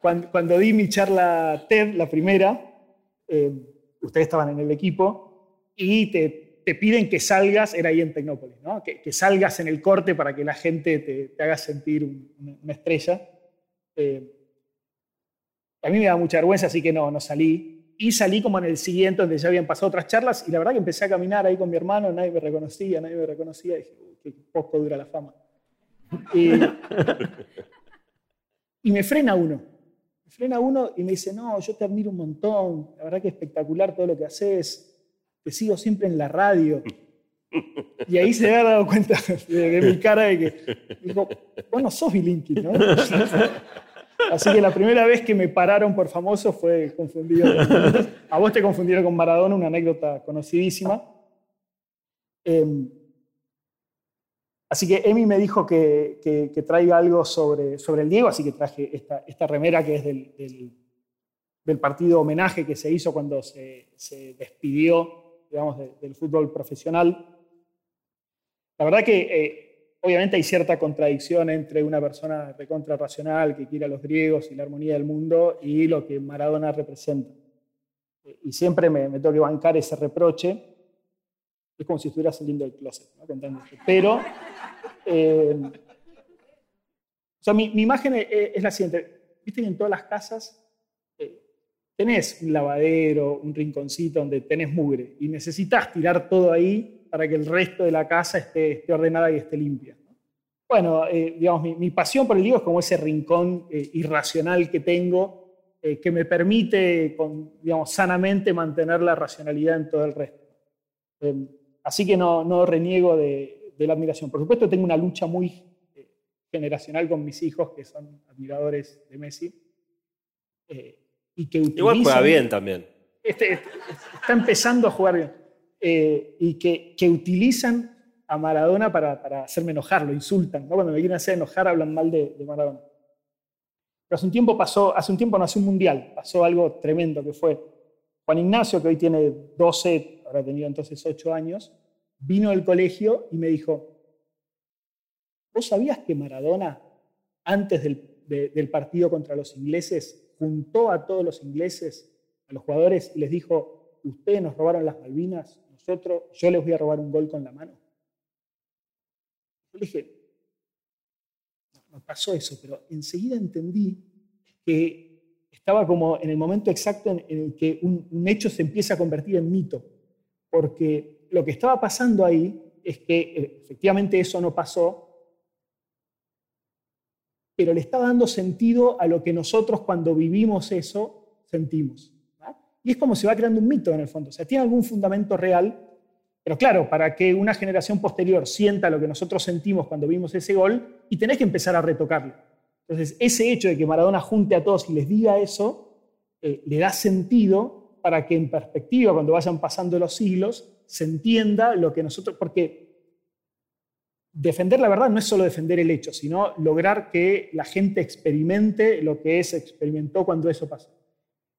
Cuando, cuando di mi charla TED, la primera, eh, ustedes estaban en el equipo y te te piden que salgas, era ahí en Tecnópolis, ¿no? que, salgas en el corte para que la gente te, haga sentir una estrella. Eh, a mí me da mucha vergüenza, así que no, no salí. Y salí como en el siguiente, donde ya habían pasado otras charlas, y la verdad que empecé a caminar ahí con mi hermano, nadie me reconocía, nadie me reconocía, y dije, qué poco dura la fama. Y, y me frena uno, me frena uno y me dice, no, yo te admiro un montón, la verdad que espectacular todo lo que haces, te sigo siempre en la radio. Y ahí se había dado cuenta de, mi cara de que, digo, vos no sos Bilinki, ¿no? Así que la primera vez que me pararon por famoso fue confundido. A vos te confundieron con Maradona, una anécdota conocidísima. Em, así que Emi me dijo que, que, traiga algo sobre, sobre el Diego, así que traje esta, esta remera que es del, del, partido homenaje que se hizo cuando se, se despidió digamos, del fútbol profesional. La verdad que eh, obviamente hay cierta contradicción entre una persona recontra racional que quiere a los griegos y la armonía del mundo y lo que Maradona representa. Y siempre me, tengo que bancar ese reproche. Es como si estuviera saliendo del closet, ¿no? Pero, eh, o sea, mi, imagen es, la siguiente. Viste que en todas las casas tenés un lavadero, un rinconcito donde tenés mugre y necesitas tirar todo ahí para que el resto de la casa esté, ordenada y esté limpia. Bueno, eh, digamos, mi, pasión por el Diego es como ese rincón eh, irracional que tengo eh, que me permite, digamos, sanamente mantener la racionalidad en todo el resto. Em, así que no, reniego de, la admiración. Por supuesto, tengo una lucha muy generacional con mis hijos, que son admiradores de Messi y que Igual juega bien también. Este, este, está empezando a jugar bien. Eh, y que, que, utilizan a Maradona para, para, hacerme enojar, lo insultan. ¿no? Cuando me quieren hacer enojar hablan mal de, Maradona. Pero hace un tiempo pasó, hace un tiempo nació un mundial, pasó algo tremendo que fue Juan Ignacio, que hoy tiene 12, habrá tenido entonces 8 años, vino del colegio y me dijo, ¿vos sabías que Maradona, antes del, del partido contra los ingleses, juntó a todos los ingleses a los jugadores y les dijo, ustedes nos robaron las Malvinas, nosotros, yo les voy a robar un gol con la mano. Yo le dije, no, pasó eso, pero enseguida entendí que estaba como en el momento exacto en, el que un hecho se empieza a convertir en mito, porque lo que estaba pasando ahí es que eh, efectivamente eso no pasó, pero le está dando sentido a lo que nosotros cuando vivimos eso sentimos. Y es como se va creando un mito en el fondo. O sea, tiene algún fundamento real, pero claro, para que una generación posterior sienta lo que nosotros sentimos cuando vimos ese gol, y tenés que empezar a retocarlo. Entonces, ese hecho de que Maradona junte a todos y les diga eso, eh, le da sentido para que en perspectiva, cuando vayan pasando los siglos, se entienda lo que nosotros, porque defender la verdad no es solo defender el hecho, sino lograr que la gente experimente lo que se experimentó cuando eso pasó.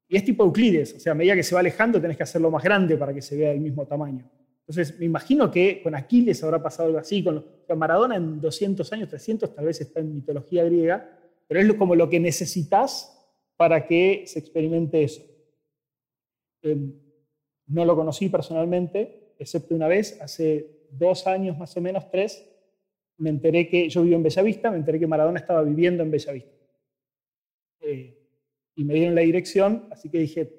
Y es tipo Euclides, o sea, a medida que se va alejando tenés que hacerlo más grande para que se vea del mismo tamaño. Entonces, me imagino que con Aquiles habrá pasado algo así, con, Maradona en 200 años, 300, tal vez está en mitología griega, pero es como lo que necesitas para que se experimente eso. Em, no lo conocí personalmente, excepto una vez, hace dos años más o menos, tres, me enteré que yo vivo en Bellavista, me enteré que Maradona estaba viviendo en Bellavista. Eh, y me dieron la dirección, así que dije,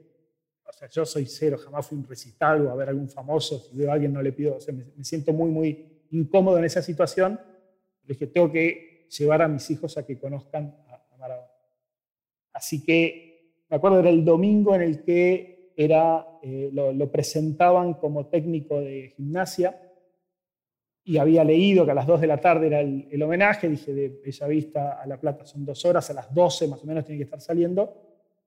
o sea, yo soy cero, jamás fui un recital o a ver algún famoso, si veo a alguien no le pido, o sea, me, siento muy, muy incómodo en esa situación. Dije, tengo que llevar a mis hijos a que conozcan a, Maradona. Así que me acuerdo, era el domingo en el que era, eh, lo presentaban como técnico de gimnasia y había leído que a las 2 de la tarde era el, homenaje, dije de Bellavista a La Plata son dos horas, a las 12 más o menos tiene que estar saliendo,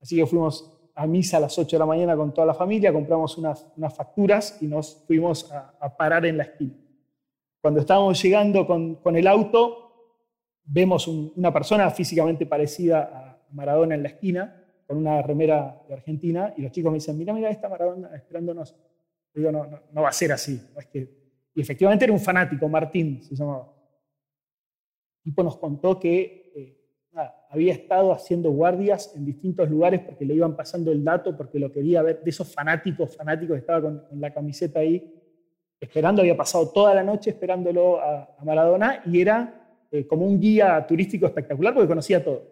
así que fuimos a misa a las 8 de la mañana con toda la familia, compramos unas, unas facturas y nos fuimos a, parar en la esquina. Cuando estábamos llegando con, con el auto, vemos una persona físicamente parecida a Maradona en la esquina, con una remera de Argentina, y los chicos me dicen, mira, mira, está Maradona esperándonos. digo, no, no, no va a ser así, es que y efectivamente era un fanático, Martín se llamaba. El tipo nos contó que eh, había estado haciendo guardias en distintos lugares porque le iban pasando el dato, porque lo quería ver, de esos fanáticos, fanáticos que estaba con, la camiseta ahí, esperando, había pasado toda la noche esperándolo a, Maradona y era eh, como un guía turístico espectacular porque conocía todo.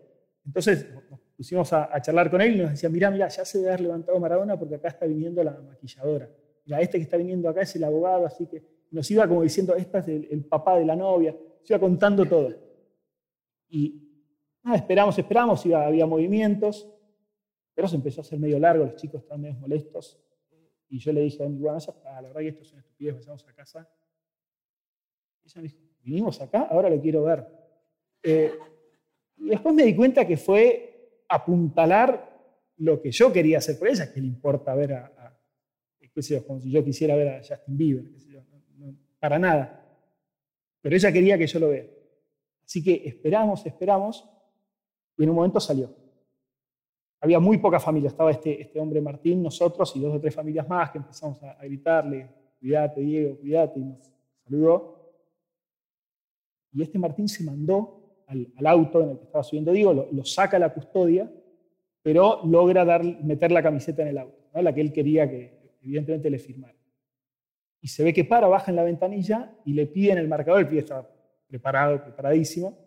Entonces nos pusimos a, a, charlar con él y nos decía, mira, mira, ya se debe haber levantado Maradona porque acá está viniendo la maquilladora. Mira, este que está viniendo acá es el abogado, así que nos iba como diciendo, esta es el, papá de la novia, se iba contando todo. Y esperamos, esperamos, había movimientos, pero se empezó a hacer medio largo, los chicos estaban medio molestos. Y yo le dije a mi bueno, la verdad que esto es una estupidez, pasamos a casa. Y ella me dijo, vinimos acá, ahora lo quiero ver. Eh, y después me di cuenta que fue apuntalar lo que yo quería hacer por ella, que le importa ver a, a como si yo quisiera ver a Justin Bieber para nada. Pero ella quería que yo lo vea. Así que esperamos, esperamos, y en un momento salió. Había muy poca familia, estaba este, este hombre Martín, nosotros y dos o tres familias más que empezamos a, gritarle, cuídate Diego, cuídate, y nos saludó. Y este Martín se mandó al, auto en el que estaba subiendo Diego, lo, saca a la custodia, pero logra dar, meter la camiseta en el auto, la que él quería que evidentemente le firmara y se ve que para, baja en la ventanilla y le piden el marcador, el pie está preparado, preparadísimo.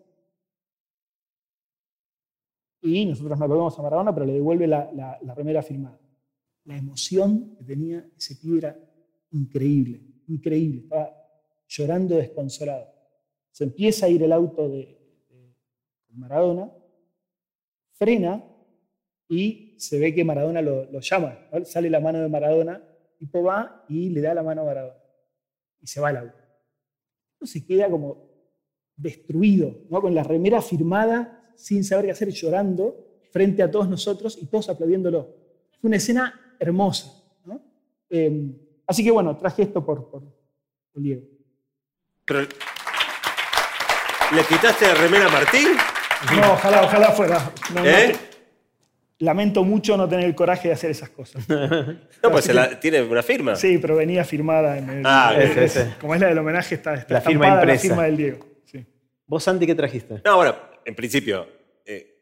Y nosotros no lo vemos a Maradona, pero le devuelve la, remera firmada. La emoción que tenía ese pibe era increíble, increíble. Estaba llorando desconsolado. Se empieza a ir el auto de, Maradona, frena y se ve que Maradona lo, llama. Sale la mano de Maradona tipo va y le da la mano a Maradona. Y se va al auto. se queda como destruido, ¿no? con la remera firmada, sin saber qué hacer, llorando frente a todos nosotros y todos aplaudiéndolo. Fue una escena hermosa. Em, así que bueno, traje esto por, por, Diego. ¿Le quitaste la remera a Martín? No, ojalá, ojalá fuera. ¿Eh? Lamento mucho no tener el coraje de hacer esas cosas. no, pues tiene una firma. Sí, pero venía firmada en el. Ah, como es la del homenaje, está, está la firma impresa. la firma del Diego. ¿Vos, Santi, qué trajiste? No, bueno, en principio, eh,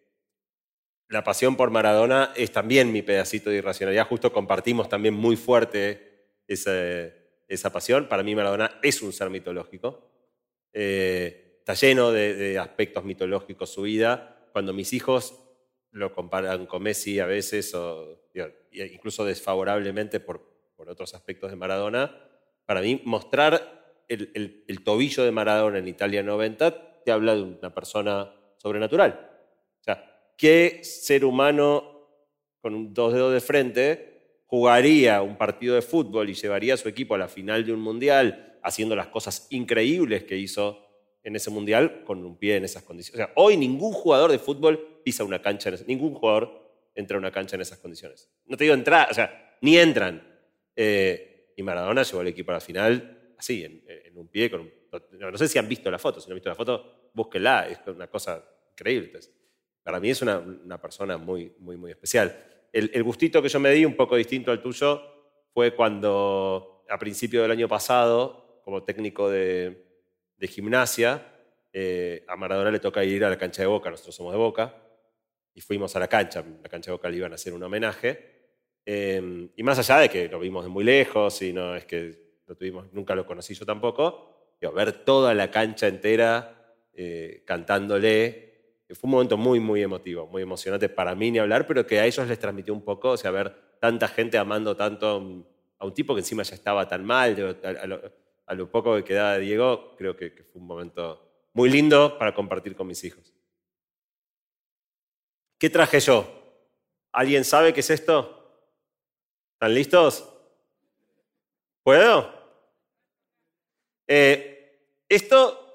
la pasión por Maradona es también mi pedacito de irracionalidad. Justo compartimos también muy fuerte esa, esa pasión. Para mí Maradona es un ser mitológico. Eh, está lleno de, aspectos mitológicos su vida. Cuando mis hijos lo comparan con Messi a veces, o incluso desfavorablemente por, por otros aspectos de Maradona, para mí mostrar el, el tobillo de Maradona en Italia 90 te habla de una persona sobrenatural. O sea, ¿qué ser humano con dos dedos de frente jugaría un partido de fútbol y llevaría a su equipo a la final de un mundial haciendo las cosas increíbles que hizo en ese mundial con un pie en esas condiciones? O sea, hoy ningún jugador de fútbol pisa una cancha, en ningún jugador entra a una cancha en esas condiciones. No te digo entrar, o sea, ni entran. Eh, y Maradona llevó al equipo a la final así, en, un pie, con no, sé si han visto la foto, si no han visto la foto, búsquenla, es una cosa increíble. para mí es una, persona muy, muy, muy especial. El, gustito que yo me di, un poco distinto al tuyo, fue cuando a principio del año pasado, como técnico de, gimnasia, eh, a Maradona le toca ir a la cancha de Boca, nosotros somos de Boca, y fuimos a la cancha, la cancha de Boca le iban a hacer un homenaje. Eh, y más allá de que lo vimos de muy lejos y no es que lo tuvimos, nunca lo conocí yo tampoco, ver toda la cancha entera eh, cantándole fue un momento muy, muy emotivo, muy emocionante para mí ni hablar, pero que a ellos les transmitió un poco, o sea, ver tanta gente amando tanto a un tipo que encima ya estaba tan mal, a lo, poco que quedaba Diego, creo que, fue un momento muy lindo para compartir con mis hijos. ¿Qué traje yo? ¿Alguien sabe qué es esto? ¿Están listos? ¿Puedo? Eh, esto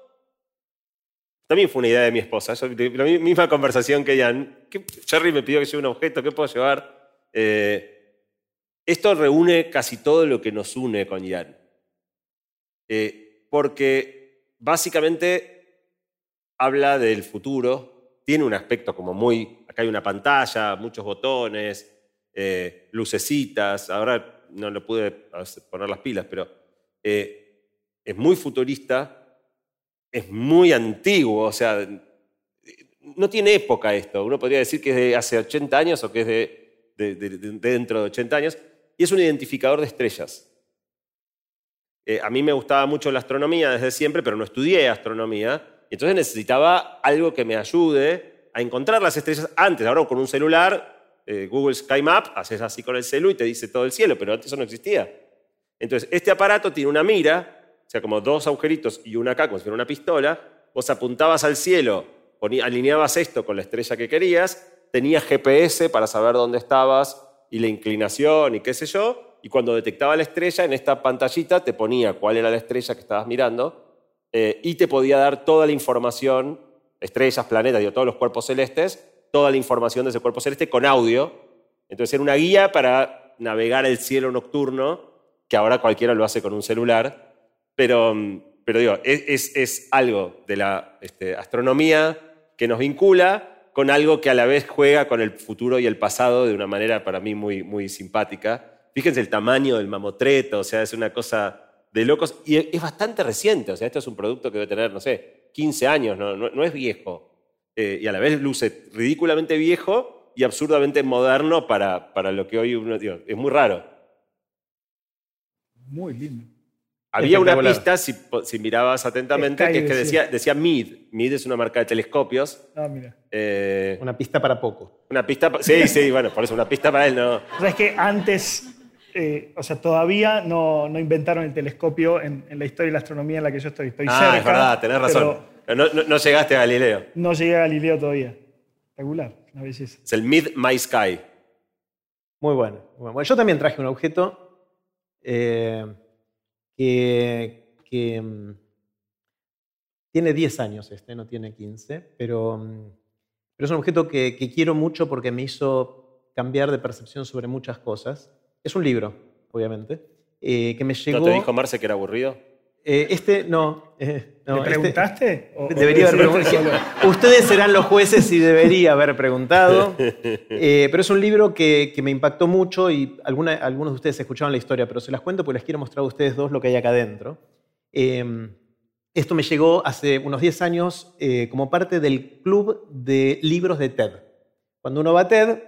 también fue una idea de mi esposa. la misma conversación que Jan. Jerry me pidió que lleve un objeto, ¿qué puedo llevar? Eh, esto reúne casi todo lo que nos une con Jan. Eh, porque básicamente habla del futuro, tiene un aspecto como muy, acá hay una pantalla, muchos botones, eh, lucecitas, ahora no le pude poner las pilas, pero es muy futurista, es muy antiguo, o sea, no tiene época esto. Uno podría decir que es de hace 80 años o que es de, dentro de 80 años, y es un identificador de estrellas. Eh, a mí me gustaba mucho la astronomía desde siempre, pero no estudié astronomía, y entonces necesitaba algo que me ayude a encontrar las estrellas antes. Ahora con un celular, eh, Google Sky Map, haces así con el celu y te dice todo el cielo, pero antes eso no existía. Entonces, este aparato tiene una mira o sea, como dos agujeritos y una acá, como si fuera una pistola, vos apuntabas al cielo, alineabas esto con la estrella que querías, tenías GPS para saber dónde estabas y la inclinación y qué sé yo, y cuando detectaba la estrella, en esta pantallita te ponía cuál era la estrella que estabas mirando eh, y te podía dar toda la información, estrellas, planetas, digo, todos los cuerpos celestes, toda la información de ese cuerpo celeste con audio. Entonces era una guía para navegar el cielo nocturno, que ahora cualquiera lo hace con un celular, pero, pero digo, es, es algo de la este, astronomía que nos vincula con algo que a la vez juega con el futuro y el pasado de una manera para mí muy, muy simpática. Fíjense el tamaño del mamotreto, o sea, es una cosa de locos y es bastante reciente, o sea, esto es un producto que debe tener, no sé, 15 años, no, no, es viejo. Eh, y a la vez luce ridículamente viejo y absurdamente moderno para, para lo que hoy uno, digo, es muy raro. Muy lindo. Había una pista, si, mirabas atentamente, que, decía, decía MID. MID es una marca de telescopios. Ah, mira. Eh, una pista para poco. Una pista, sí, sí, bueno, por eso una pista para él no. O sea, es que antes, eh, o sea, todavía no, no, inventaron el telescopio en, la historia de la astronomía en la que yo estoy. Estoy ah, cerca. es verdad, tenés razón. No, no, llegaste a Galileo. No llegué a Galileo todavía. Regular, una belleza. Es el Mid My Sky. Muy bueno. Bueno, yo también traje un objeto. Eh, que, mm, tiene 10 años este, no tiene 15, pero, mm, pero es un objeto que, quiero mucho porque me hizo cambiar de percepción sobre muchas cosas. Es un libro, obviamente, eh, que me llegó... ¿No te dijo Marce que era aburrido? Eh, este, no. Eh, ¿Le este preguntaste? debería haber preguntado. Ustedes serán los jueces y debería haber preguntado. Eh, pero es un libro que, me impactó mucho y algunos de ustedes escucharon la historia, pero se las cuento porque les quiero mostrar a ustedes dos lo que hay acá adentro. Em, esto me llegó hace unos 10 años como parte del club de libros de TED. Cuando uno va a TED,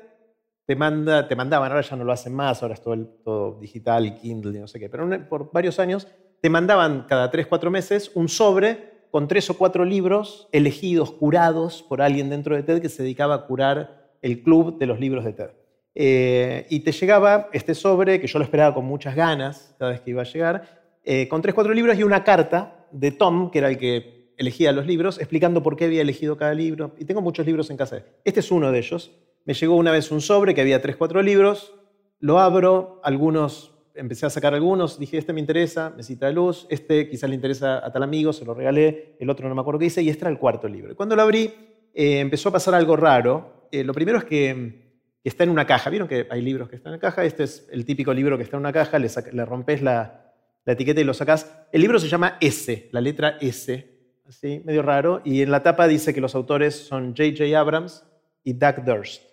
te, manda, te mandaban, ahora ya no lo hacen más, ahora es todo, digital Kindle no sé qué, pero por varios años te mandaban cada tres, cuatro meses un sobre con tres o cuatro libros elegidos, curados por alguien dentro de TED que se dedicaba a curar el club de los libros de TED. Eh, y te llegaba este sobre, que yo lo esperaba con muchas ganas cada vez que iba a llegar, eh, con tres, cuatro libros y una carta de Tom, que era el que elegía los libros, explicando por qué había elegido cada libro. Y tengo muchos libros en casa. Este es uno de ellos. Me llegó una vez un sobre que había tres, cuatro libros, lo abro, algunos, empecé a sacar algunos, dije, este me interesa, necesita luz, este quizás le interesa a tal amigo, se lo regalé, el otro no me acuerdo qué hice, y este era el cuarto libro. Cuando lo abrí, eh, empezó a pasar algo raro. lo primero es que está en una caja. ¿Vieron que hay libros que están en caja? Este es el típico libro que está en una caja, le, rompes la, etiqueta y lo sacás. El libro se llama S, la letra S, así, medio raro, y en la tapa dice que los autores son J.J. Abrams y Doug Durst.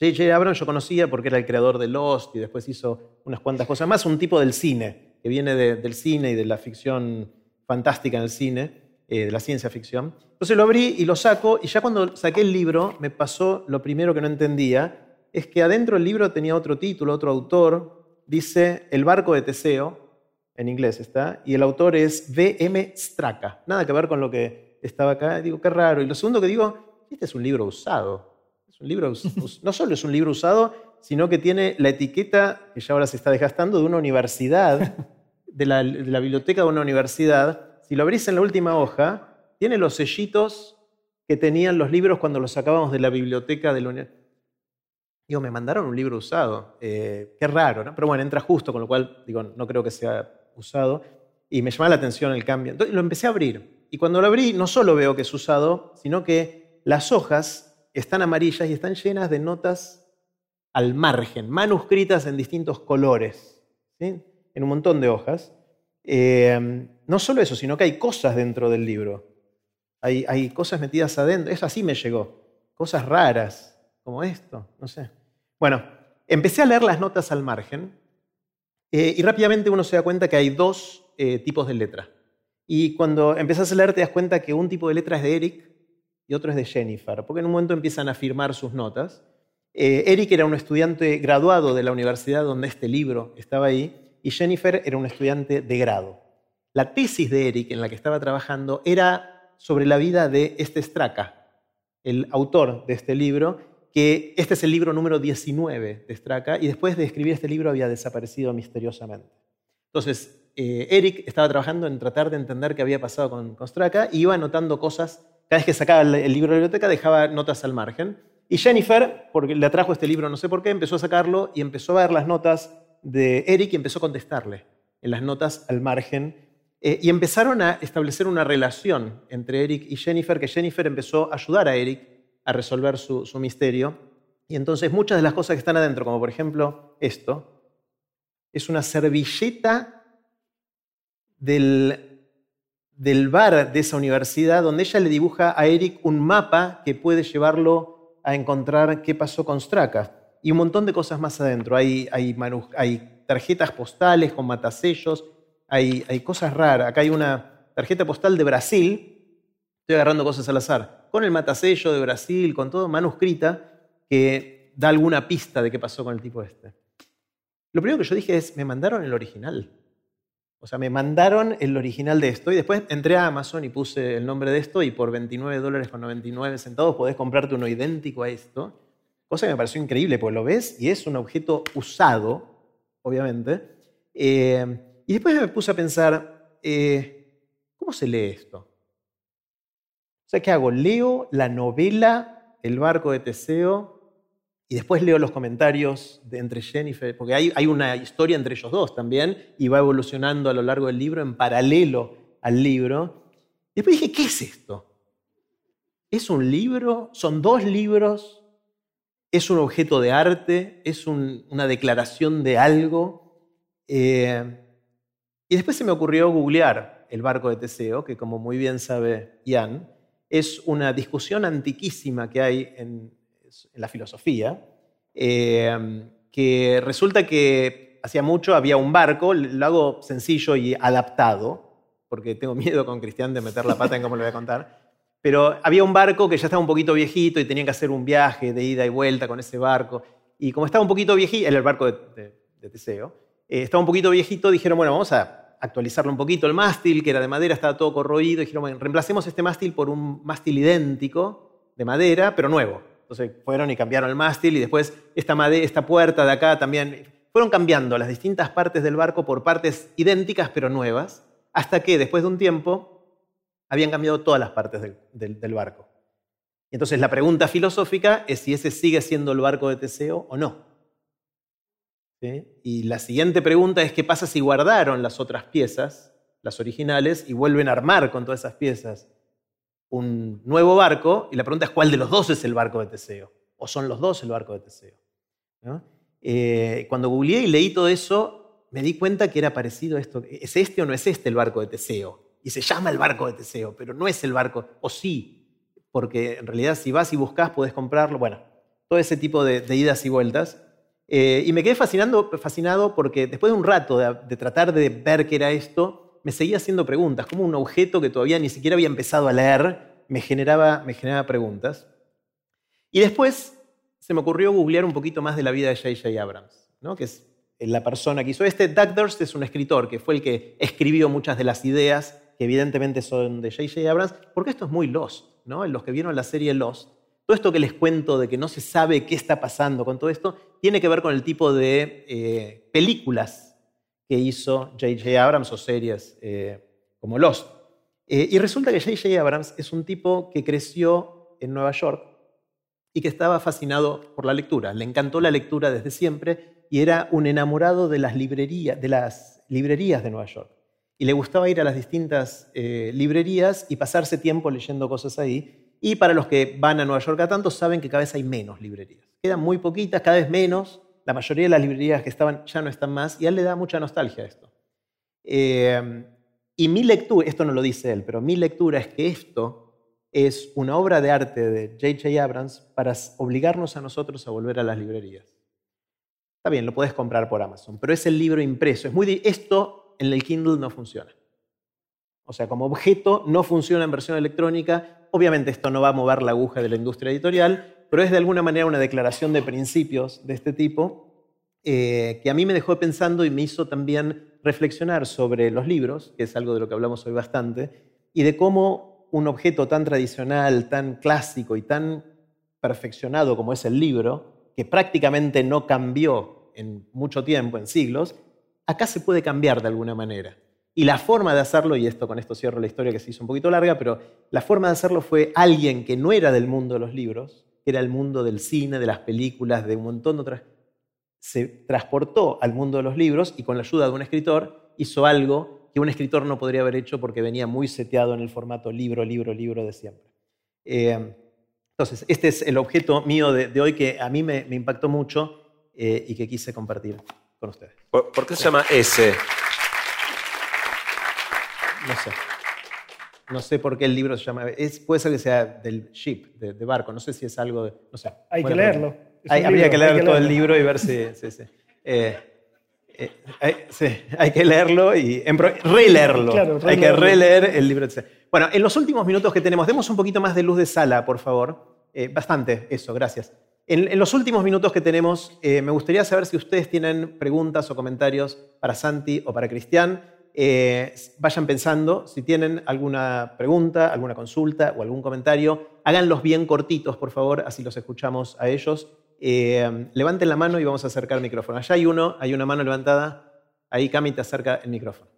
J.J. Abrams yo conocía porque era el creador de Lost y después hizo unas cuantas cosas más, un tipo del cine, que viene del cine y de la ficción fantástica en el cine. Eh, de la ciencia ficción. Entonces lo abrí y lo saco, y ya cuando saqué el libro me pasó lo primero que no entendía, es que adentro del libro tenía otro título, otro autor, dice El barco de Teseo, en inglés está, y el autor es V.M. Straka, nada que ver con lo que estaba acá, digo, qué raro. Y lo segundo que digo, este es un libro usado. Un libro, no solo es un libro usado, sino que tiene la etiqueta, que ya ahora se está desgastando, de una universidad, de la, biblioteca de una universidad, si lo abrís en la última hoja, tiene los sellitos que tenían los libros cuando los sacábamos de la biblioteca de la universidad. Digo, me mandaron un libro usado. Eh, qué raro, ¿no? Pero bueno, entra justo, con lo cual, digo, no creo que sea usado. Y me llama la atención el cambio. Entonces lo empecé a abrir. Y cuando lo abrí, no solo veo que es usado, sino que las hojas están amarillas y están llenas de notas al margen, manuscritas en distintos colores, ¿sí? en un montón de hojas. Eh, no solo eso, sino que hay cosas dentro del libro. Hay, cosas metidas adentro. Eso así me llegó. Cosas raras, como esto, no sé. Bueno, empecé a leer las notas al margen eh, y rápidamente uno se da cuenta que hay dos eh, tipos de letra. Y cuando empezás a leer te das cuenta que un tipo de letra es de Eric y otro es de Jennifer, porque en un momento empiezan a firmar sus notas. Eric era un estudiante graduado de la universidad donde este libro estaba ahí y Jennifer era un estudiante de grado. La tesis de Eric en la que estaba trabajando era sobre la vida de este Straka, el autor de este libro, que este es el libro número 19 de Straka y después de escribir este libro había desaparecido misteriosamente. Entonces, eh, Eric estaba trabajando en tratar de entender qué había pasado con, con Straka y iba anotando cosas. Cada vez que sacaba el libro de la biblioteca dejaba notas al margen. Y Jennifer, porque le atrajo este libro no sé por qué, empezó a sacarlo y empezó a ver las notas de Eric y empezó a contestarle en las notas al margen. Eh, y empezaron a establecer una relación entre Eric y Jennifer, que Jennifer empezó a ayudar a Eric a resolver su, misterio. Y entonces muchas de las cosas que están adentro, como por ejemplo esto, es una servilleta del, del bar de esa universidad donde ella le dibuja a Eric un mapa que puede llevarlo a encontrar qué pasó con Straka y un montón de cosas más adentro. Hay, tarjetas postales con matasellos, hay, hay, cosas raras. Acá hay una tarjeta postal de Brasil, estoy agarrando cosas al azar, con el matasello de Brasil, con todo manuscrita, que da alguna pista de qué pasó con el tipo este. Lo primero que yo dije es, me mandaron el original. O sea, me mandaron el original de esto y después entré a Amazon y puse el nombre de esto y por 29 dólares con 99 centavos podés comprarte uno idéntico a esto cosa que me pareció increíble, porque lo ves y es un objeto usado, obviamente. Eh, y después me puse a pensar, eh, ¿cómo se lee esto? O sea, ¿qué hago? Leo la novela El barco de Teseo y después leo los comentarios de entre Jennifer, porque hay, hay una historia entre ellos dos también y va evolucionando a lo largo del libro en paralelo al libro. Y después dije, ¿qué es esto? ¿Es un libro? ¿Son dos libros? es un objeto de arte, es una declaración de algo. Eh, y después se me ocurrió googlear el barco de Teseo, que como muy bien sabe Ian, es una discusión antiquísima que hay en, la filosofía, eh, que resulta que hacía mucho había un barco, lo hago sencillo y adaptado, porque tengo miedo con Cristian de meter la pata en cómo lo voy a contar, Pero había un barco que ya estaba un poquito viejito y tenían que hacer un viaje de ida y vuelta con ese barco. Y como estaba un poquito viejito, era el barco de, Teseo, eh, estaba un poquito viejito, dijeron, bueno, vamos a actualizarlo un poquito el mástil, que era de madera, estaba todo corroído. Dijeron, bueno, reemplacemos este mástil por un mástil idéntico, de madera, pero nuevo. Entonces fueron y cambiaron el mástil y después esta, esta puerta de acá también. Fueron cambiando las distintas partes del barco por partes idénticas pero nuevas, hasta que después de un tiempo habían cambiado todas las partes del, barco. entonces la pregunta filosófica es si ese sigue siendo el barco de Teseo o no. Y la siguiente pregunta es qué pasa si guardaron las otras piezas, las originales, y vuelven a armar con todas esas piezas un nuevo barco, y la pregunta es cuál de los dos es el barco de Teseo, o son los dos el barco de Teseo. Eh, cuando googleé y leí todo eso, me di cuenta que era parecido a esto. ¿Es este o no es este el barco de Teseo? Y se llama el barco de Teseo, pero no es el barco, o sí, porque en realidad si vas y buscas podés comprarlo, bueno, todo ese tipo de, idas y vueltas. Eh, y me quedé fascinando, fascinado porque después de un rato de tratar de ver qué era esto, me seguía haciendo preguntas, como un objeto que todavía ni siquiera había empezado a leer me generaba, me generaba preguntas. Y después se me ocurrió googlear un poquito más de la vida de J.J. Abrams, ¿no? que es la persona que hizo este. Doug Durst es un escritor que fue el que escribió muchas de las ideas que evidentemente son de J.J. Abrams, porque esto es muy Lost, ¿no? Los que vieron la serie Lost, todo esto que les cuento de que no se sabe qué está pasando con todo esto, tiene que ver con el tipo de eh, películas que hizo J.J. Abrams o series eh, como Lost. Eh, y resulta que J.J. Abrams es un tipo que creció en Nueva York y que estaba fascinado por la lectura. Le encantó la lectura desde siempre y era un enamorado de las librerías de, Nueva York. Y le gustaba ir a las distintas eh, librerías y pasarse tiempo leyendo cosas ahí. Y para los que van a Nueva York a tanto, saben que cada vez hay menos librerías. Quedan muy poquitas, cada vez menos, la mayoría de las librerías que estaban ya no están más y a él le da mucha nostalgia esto. Eh, y mi lectura, esto no lo dice él, pero mi lectura es que esto es una obra de arte de J.J. Abrams para obligarnos a nosotros a volver a las librerías. Está bien, lo puedes comprar por Amazon, pero es el libro impreso. Es muy, esto en el Kindle no funciona. O sea, como objeto no funciona en versión electrónica. Obviamente esto no va a mover la aguja de la industria editorial, pero es de alguna manera una declaración de principios de este tipo eh, que a mí me dejó pensando y me hizo también reflexionar sobre los libros, que es algo de lo que hablamos hoy bastante, y de cómo un objeto tan tradicional, tan clásico y tan perfeccionado como es el libro, que prácticamente no cambió en mucho tiempo, en siglos, acá se puede cambiar de alguna manera. Y la forma de hacerlo, y esto con esto cierro la historia que se hizo un poquito larga, pero la forma de hacerlo fue alguien que no era del mundo de los libros, era el mundo del cine, de las películas, de un montón de otras, se transportó al mundo de los libros y con la ayuda de un escritor hizo algo que un escritor no podría haber hecho porque venía muy seteado en el formato libro, libro, libro de siempre. Eh, entonces, este es el objeto mío de, hoy que a mí me, impactó mucho eh, y que quise compartir con ustedes. ¿Por, qué se llama ese? No sé. No sé por qué el libro se llama. Es, puede ser que sea del ship, de, barco. No sé si es algo de. No sé. Hay que leerlo. habría que leer todo el libro y ver si. Eh, eh, hay, sí, hay que leerlo y releerlo. Claro, hay que releer el libro. Bueno, en los últimos minutos que tenemos, demos un poquito más de luz de sala, por favor. Eh, bastante, eso, gracias. En, en, los últimos minutos que tenemos, me gustaría saber si ustedes tienen preguntas o comentarios para Santi o para Cristian. Eh, vayan pensando, si tienen alguna pregunta, alguna consulta o algún comentario, háganlos bien cortitos, por favor, así los escuchamos a ellos. Eh, levanten la mano y vamos a acercar el micrófono. Allá hay uno, hay una mano levantada. Ahí Cami te acerca el micrófono.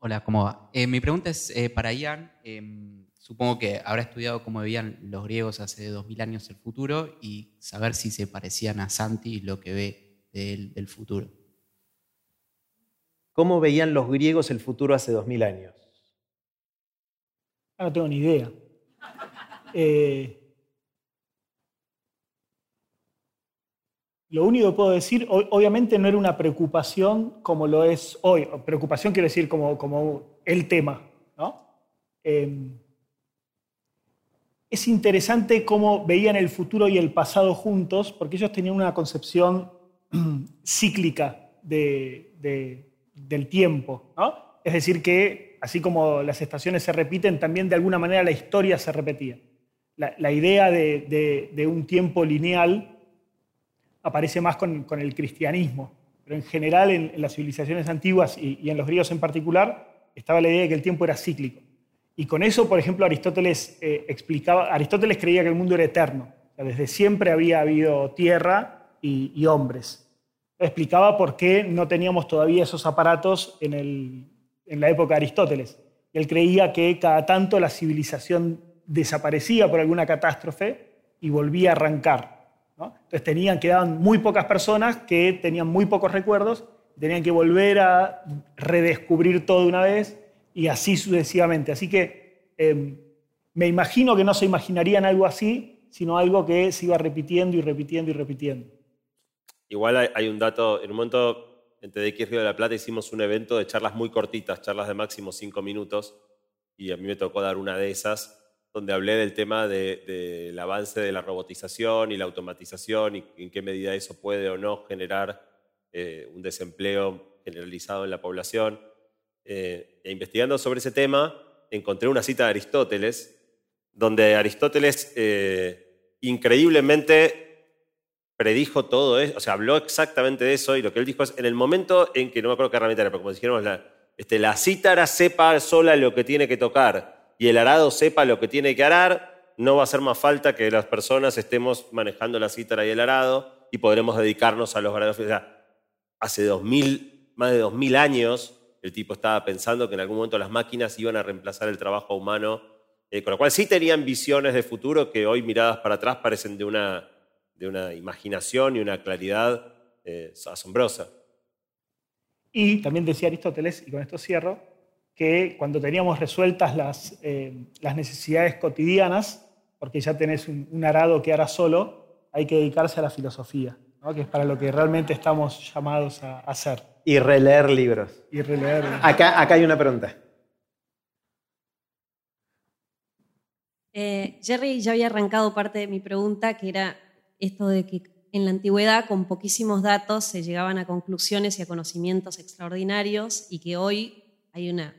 Hola, ¿cómo va? Eh, mi pregunta es para Ian. Em, supongo que habrá estudiado cómo vivían los griegos hace 2000 años el futuro y saber si se parecían a Santi lo que ve del futuro. ¿Cómo veían los griegos el futuro hace dos mil años? No tengo ni idea. Eh, lo único que puedo decir, obviamente no era una preocupación como lo es hoy. Preocupación quiero decir como, como el tema. Em, es interesante cómo veían el futuro y el pasado juntos, porque ellos tenían una concepción cíclica de del tiempo. Es decir, que así como las estaciones se repiten, también de alguna manera la historia se repetía. La, idea de, un tiempo lineal aparece más con, el cristianismo, pero en general en, las civilizaciones antiguas y, en los griegos en particular estaba la idea de que el tiempo era cíclico. Y con eso, por ejemplo, Aristóteles eh, explicaba, Aristóteles creía que el mundo era eterno. desde siempre había habido tierra y, hombres. Explicaba por qué no teníamos todavía esos aparatos en, la época de Aristóteles. Él creía que cada tanto la civilización desaparecía por alguna catástrofe y volvía a arrancar. Entonces tenían, quedaban muy pocas personas que tenían muy pocos recuerdos, tenían que volver a redescubrir todo de una vez y así sucesivamente. Así que em, me imagino que no se imaginarían algo así, sino algo que se iba repitiendo y repitiendo y repitiendo. Igual hay, un dato, en un momento en TDX Río de la Plata hicimos un evento de charlas muy cortitas, charlas de máximo cinco minutos, y a mí me tocó dar una de esas, donde hablé del tema del avance de la robotización y la automatización y en qué medida eso puede o no generar eh, un desempleo generalizado en la población. Eh, e investigando sobre ese tema, encontré una cita de Aristóteles, donde Aristóteles eh, increíblemente predijo todo eso, o sea, habló exactamente de eso y lo que él dijo es, en el momento en que, no me acuerdo qué herramienta era, pero como dijéramos, la, este, la cítara sepa sola lo que tiene que tocar y el arado sepa lo que tiene que arar, no va a hacer más falta que las personas estemos manejando la cítara y el arado y podremos dedicarnos a los arados. O sea, hace 2000, más de 2000 años el tipo estaba pensando que en algún momento las máquinas iban a reemplazar el trabajo humano, eh, con lo cual sí tenían visiones de futuro que hoy miradas para atrás parecen de una, de una imaginación y una claridad eh, asombrosa. Y también decía Aristóteles, y con esto cierro, que cuando teníamos resueltas las, eh, las necesidades cotidianas, porque ya tenés un, arado que hará solo, hay que dedicarse a la filosofía, que es para lo que realmente estamos llamados a hacer. Y releer libros. Y releer. Acá, acá hay una pregunta. Eh, Jerry ya había arrancado parte de mi pregunta, que era esto de que en la antigüedad con poquísimos datos se llegaban a conclusiones y a conocimientos extraordinarios y que hoy hay una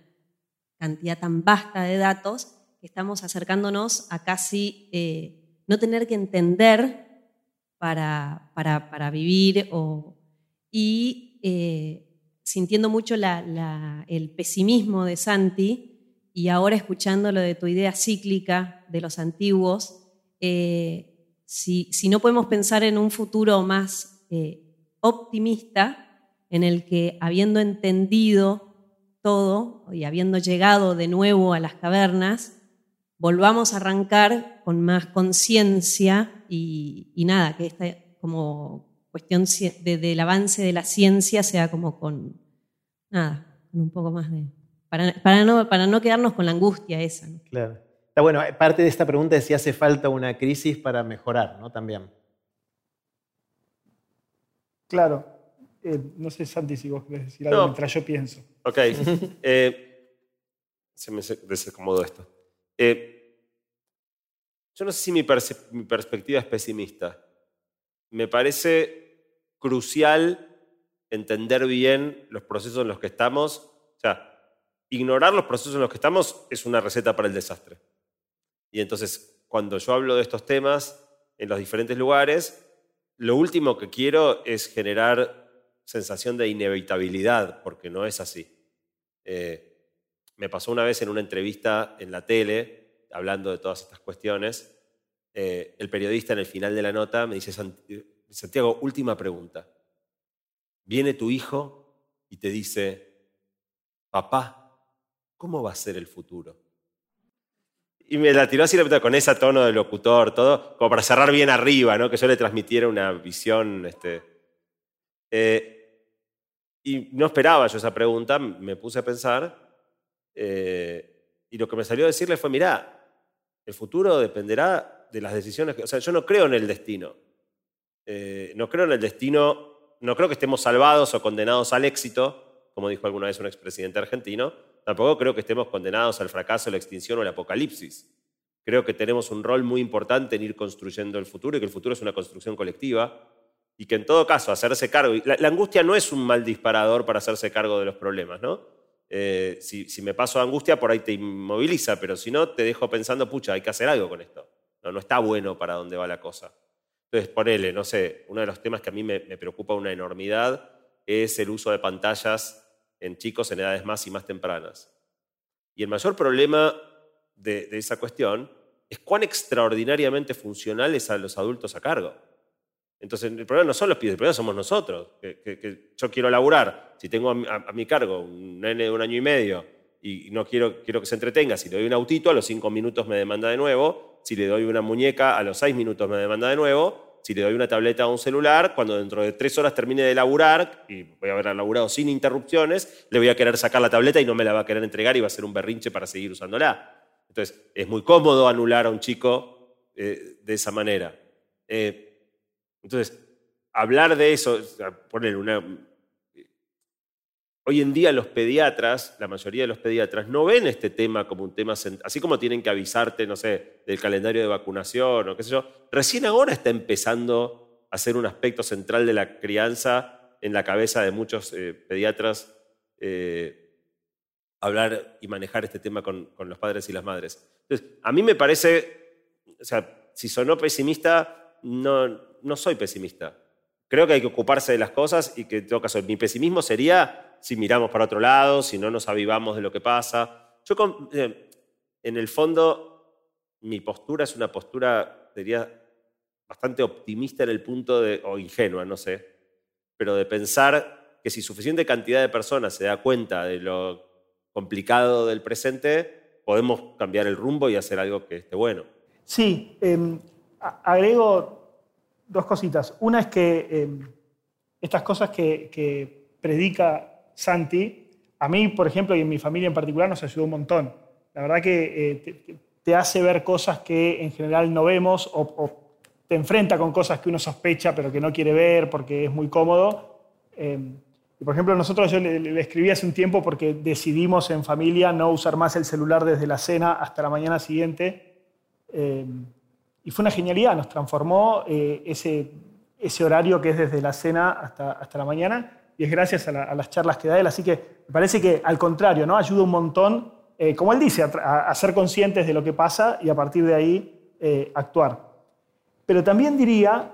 cantidad tan vasta de datos que estamos acercándonos a casi eh, no tener que entender para, para, vivir y eh, sintiendo mucho el pesimismo de Santi y ahora escuchando lo de tu idea cíclica de los antiguos, eh, si, no podemos pensar en un futuro más eh, optimista, en el que habiendo entendido todo y habiendo llegado de nuevo a las cavernas, volvamos a arrancar con más conciencia y, nada, que esta como cuestión del avance de la ciencia sea como con, nada, con un poco más de... Para, no, para no quedarnos con la angustia esa. Claro. Está bueno, parte de esta pregunta es si hace falta una crisis para mejorar, ¿no? También. Claro. Eh, no sé, Santi, si vos querés decir algo mientras yo pienso. Ok. Eh, se me desacomodó esto. Eh, yo no sé si mi perspectiva es pesimista. Me parece crucial entender bien los procesos en los que estamos. O sea, ignorar los procesos en los que estamos es una receta para el desastre. Y entonces, cuando yo hablo de estos temas en los diferentes lugares, lo último que quiero es generar sensación de inevitabilidad, porque no es así. Eh, me pasó una vez en una entrevista en la tele, hablando de todas estas cuestiones, eh, el periodista en el final de la nota me dice, Santiago, última pregunta. Viene tu hijo y te dice, papá, ¿cómo va a ser el futuro? Y me la tiró así con ese tono de locutor, todo, como para cerrar bien arriba, ¿no? que yo le transmitiera una visión. Este, eh, y no esperaba yo esa pregunta, me puse a pensar, eh, y lo que me salió a decirle fue, mirá, el futuro dependerá de las decisiones, que, o sea, yo no creo en el destino. Eh, no creo en el destino, no creo que estemos salvados o condenados al éxito, como dijo alguna vez un expresidente argentino, tampoco creo que estemos condenados al fracaso, la extinción o el apocalipsis. Creo que tenemos un rol muy importante en ir construyendo el futuro y que el futuro es una construcción colectiva y que en todo caso hacerse cargo, la, angustia no es un mal disparador para hacerse cargo de los problemas, ¿no? Eh, si, me paso de angustia, por ahí te inmoviliza, pero si no, te dejo pensando, pucha, hay que hacer algo con esto. No, está bueno para dónde va la cosa. Entonces, ponele, no sé, uno de los temas que a mí me preocupa una enormidad es el uso de pantallas en chicos en edades más y más tempranas. Y el mayor problema de, esa cuestión es cuán extraordinariamente funcional es a los adultos a cargo. Entonces, el problema no son los pibes, el problema somos nosotros. Que, yo quiero laburar, si tengo a, mi cargo un nene de un año y medio y no quiero, quiero que se entretenga, si le doy un autito, a los cinco minutos me demanda de nuevo, si le doy una muñeca, a los seis minutos me demanda de nuevo, si le doy una tableta o un celular, cuando dentro de tres horas termine de laburar, y voy a haber laburado sin interrupciones, le voy a querer sacar la tableta y no me la va a querer entregar y va a ser un berrinche para seguir usándola. Entonces, es muy cómodo anular a un chico eh, de esa manera. Eh, entonces, hablar de eso, poner una... Hoy en día los pediatras, la mayoría de los pediatras, no ven este tema como un tema, así como tienen que avisarte, no sé, del calendario de vacunación o qué sé yo, recién ahora está empezando a ser un aspecto central de la crianza en la cabeza de muchos eh, pediatras eh, hablar y manejar este tema con, los padres y las madres. Entonces, a mí me parece, o sea, si sonó pesimista, no, no soy pesimista. Creo que hay que ocuparse de las cosas y que en todo caso mi pesimismo sería si miramos para otro lado, si no nos avivamos de lo que pasa. Yo eh, en el fondo mi postura es una postura, diría, bastante optimista en el punto de, o ingenua, no sé, pero de pensar que si suficiente cantidad de personas se da cuenta de lo complicado del presente, podemos cambiar el rumbo y hacer algo que esté bueno. Sí, em, agrego dos cositas. Una es que em, estas cosas que, predica Santi, a mí, por ejemplo, y en mi familia en particular, nos ayudó un montón. La verdad que eh, te, hace ver cosas que en general no vemos o, te enfrenta con cosas que uno sospecha pero que no quiere ver porque es muy cómodo. Em, y por ejemplo, nosotros yo le, escribí hace un tiempo porque decidimos en familia no usar más el celular desde la cena hasta la mañana siguiente. Em, y fue una genialidad, nos transformó eh, ese, ese horario que es desde la cena hasta, hasta la mañana y es gracias a, las charlas que da él. Así que me parece que al contrario, ¿no? ayuda un montón, eh, como él dice, a, ser conscientes de lo que pasa y a partir de ahí eh, actuar. Pero también diría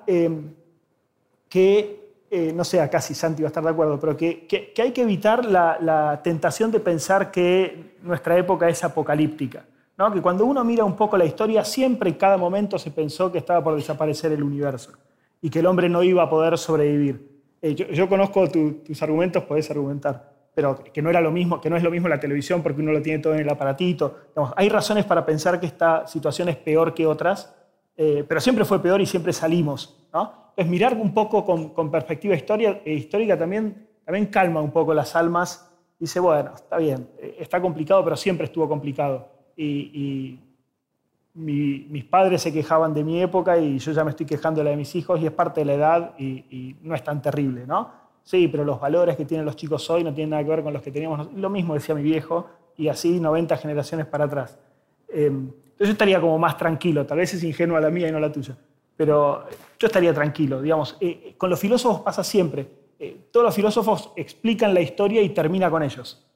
que, no sé, acá si Santi va a estar de acuerdo, pero que, que, que hay que evitar la, la tentación de pensar que nuestra época es apocalíptica que cuando uno mira un poco la historia, siempre en cada momento se pensó que estaba por desaparecer el universo y que el hombre no iba a poder sobrevivir. Eh, yo, conozco tus argumentos, podés argumentar, pero que no, era lo mismo, que no es lo mismo la televisión porque uno lo tiene todo en el aparatito. hay razones para pensar que esta situación es peor que otras, eh, pero siempre fue peor y siempre salimos. ¿no? Entonces, mirar un poco con, perspectiva eh, histórica también, también calma un poco las almas. Dice, bueno, está bien, está complicado, pero siempre estuvo complicado y, mis padres se quejaban de mi época y yo ya me estoy quejando de la de mis hijos y es parte de la edad y, no es tan terrible, ¿no? Sí, pero los valores que tienen los chicos hoy no tienen nada que ver con los que teníamos. Lo mismo decía mi viejo y así 90 generaciones para atrás. Em, entonces yo estaría como más tranquilo, tal vez es ingenua la mía y no la tuya, pero yo estaría tranquilo, digamos. Eh, eh, con los filósofos pasa siempre. Eh, todos los filósofos explican la historia y termina con ellos.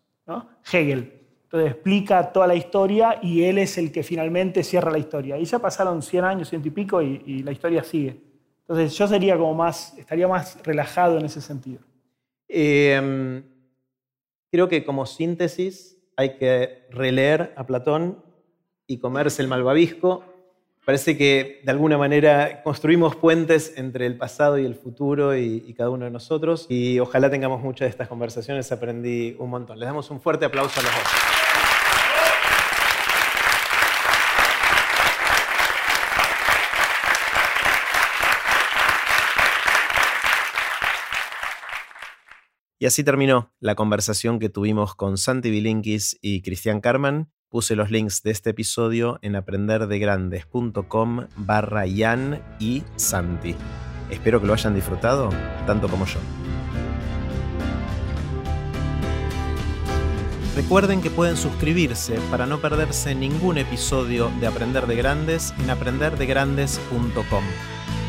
Hegel, explica toda la historia y él es el que finalmente cierra la historia. Y ya pasaron 100 años, ciento y pico, y, la historia sigue. Entonces yo sería como más, estaría más relajado en ese sentido. Em, creo que como síntesis hay que releer a Platón y comerse el malvavisco. Parece que de alguna manera construimos puentes entre el pasado y el futuro y, y, cada uno de nosotros. Y ojalá tengamos muchas de estas conversaciones. Aprendí un montón. Les damos un fuerte aplauso a los dos. Y así terminó la conversación que tuvimos con Santi Bilinkis y Cristian Carman. Puse los links de este episodio en aprenderdegrandes.com barra Yan y Santi. Espero que lo hayan disfrutado tanto como yo. Recuerden que pueden suscribirse para no perderse ningún episodio de Aprender de Grandes en aprenderdegrandes.com.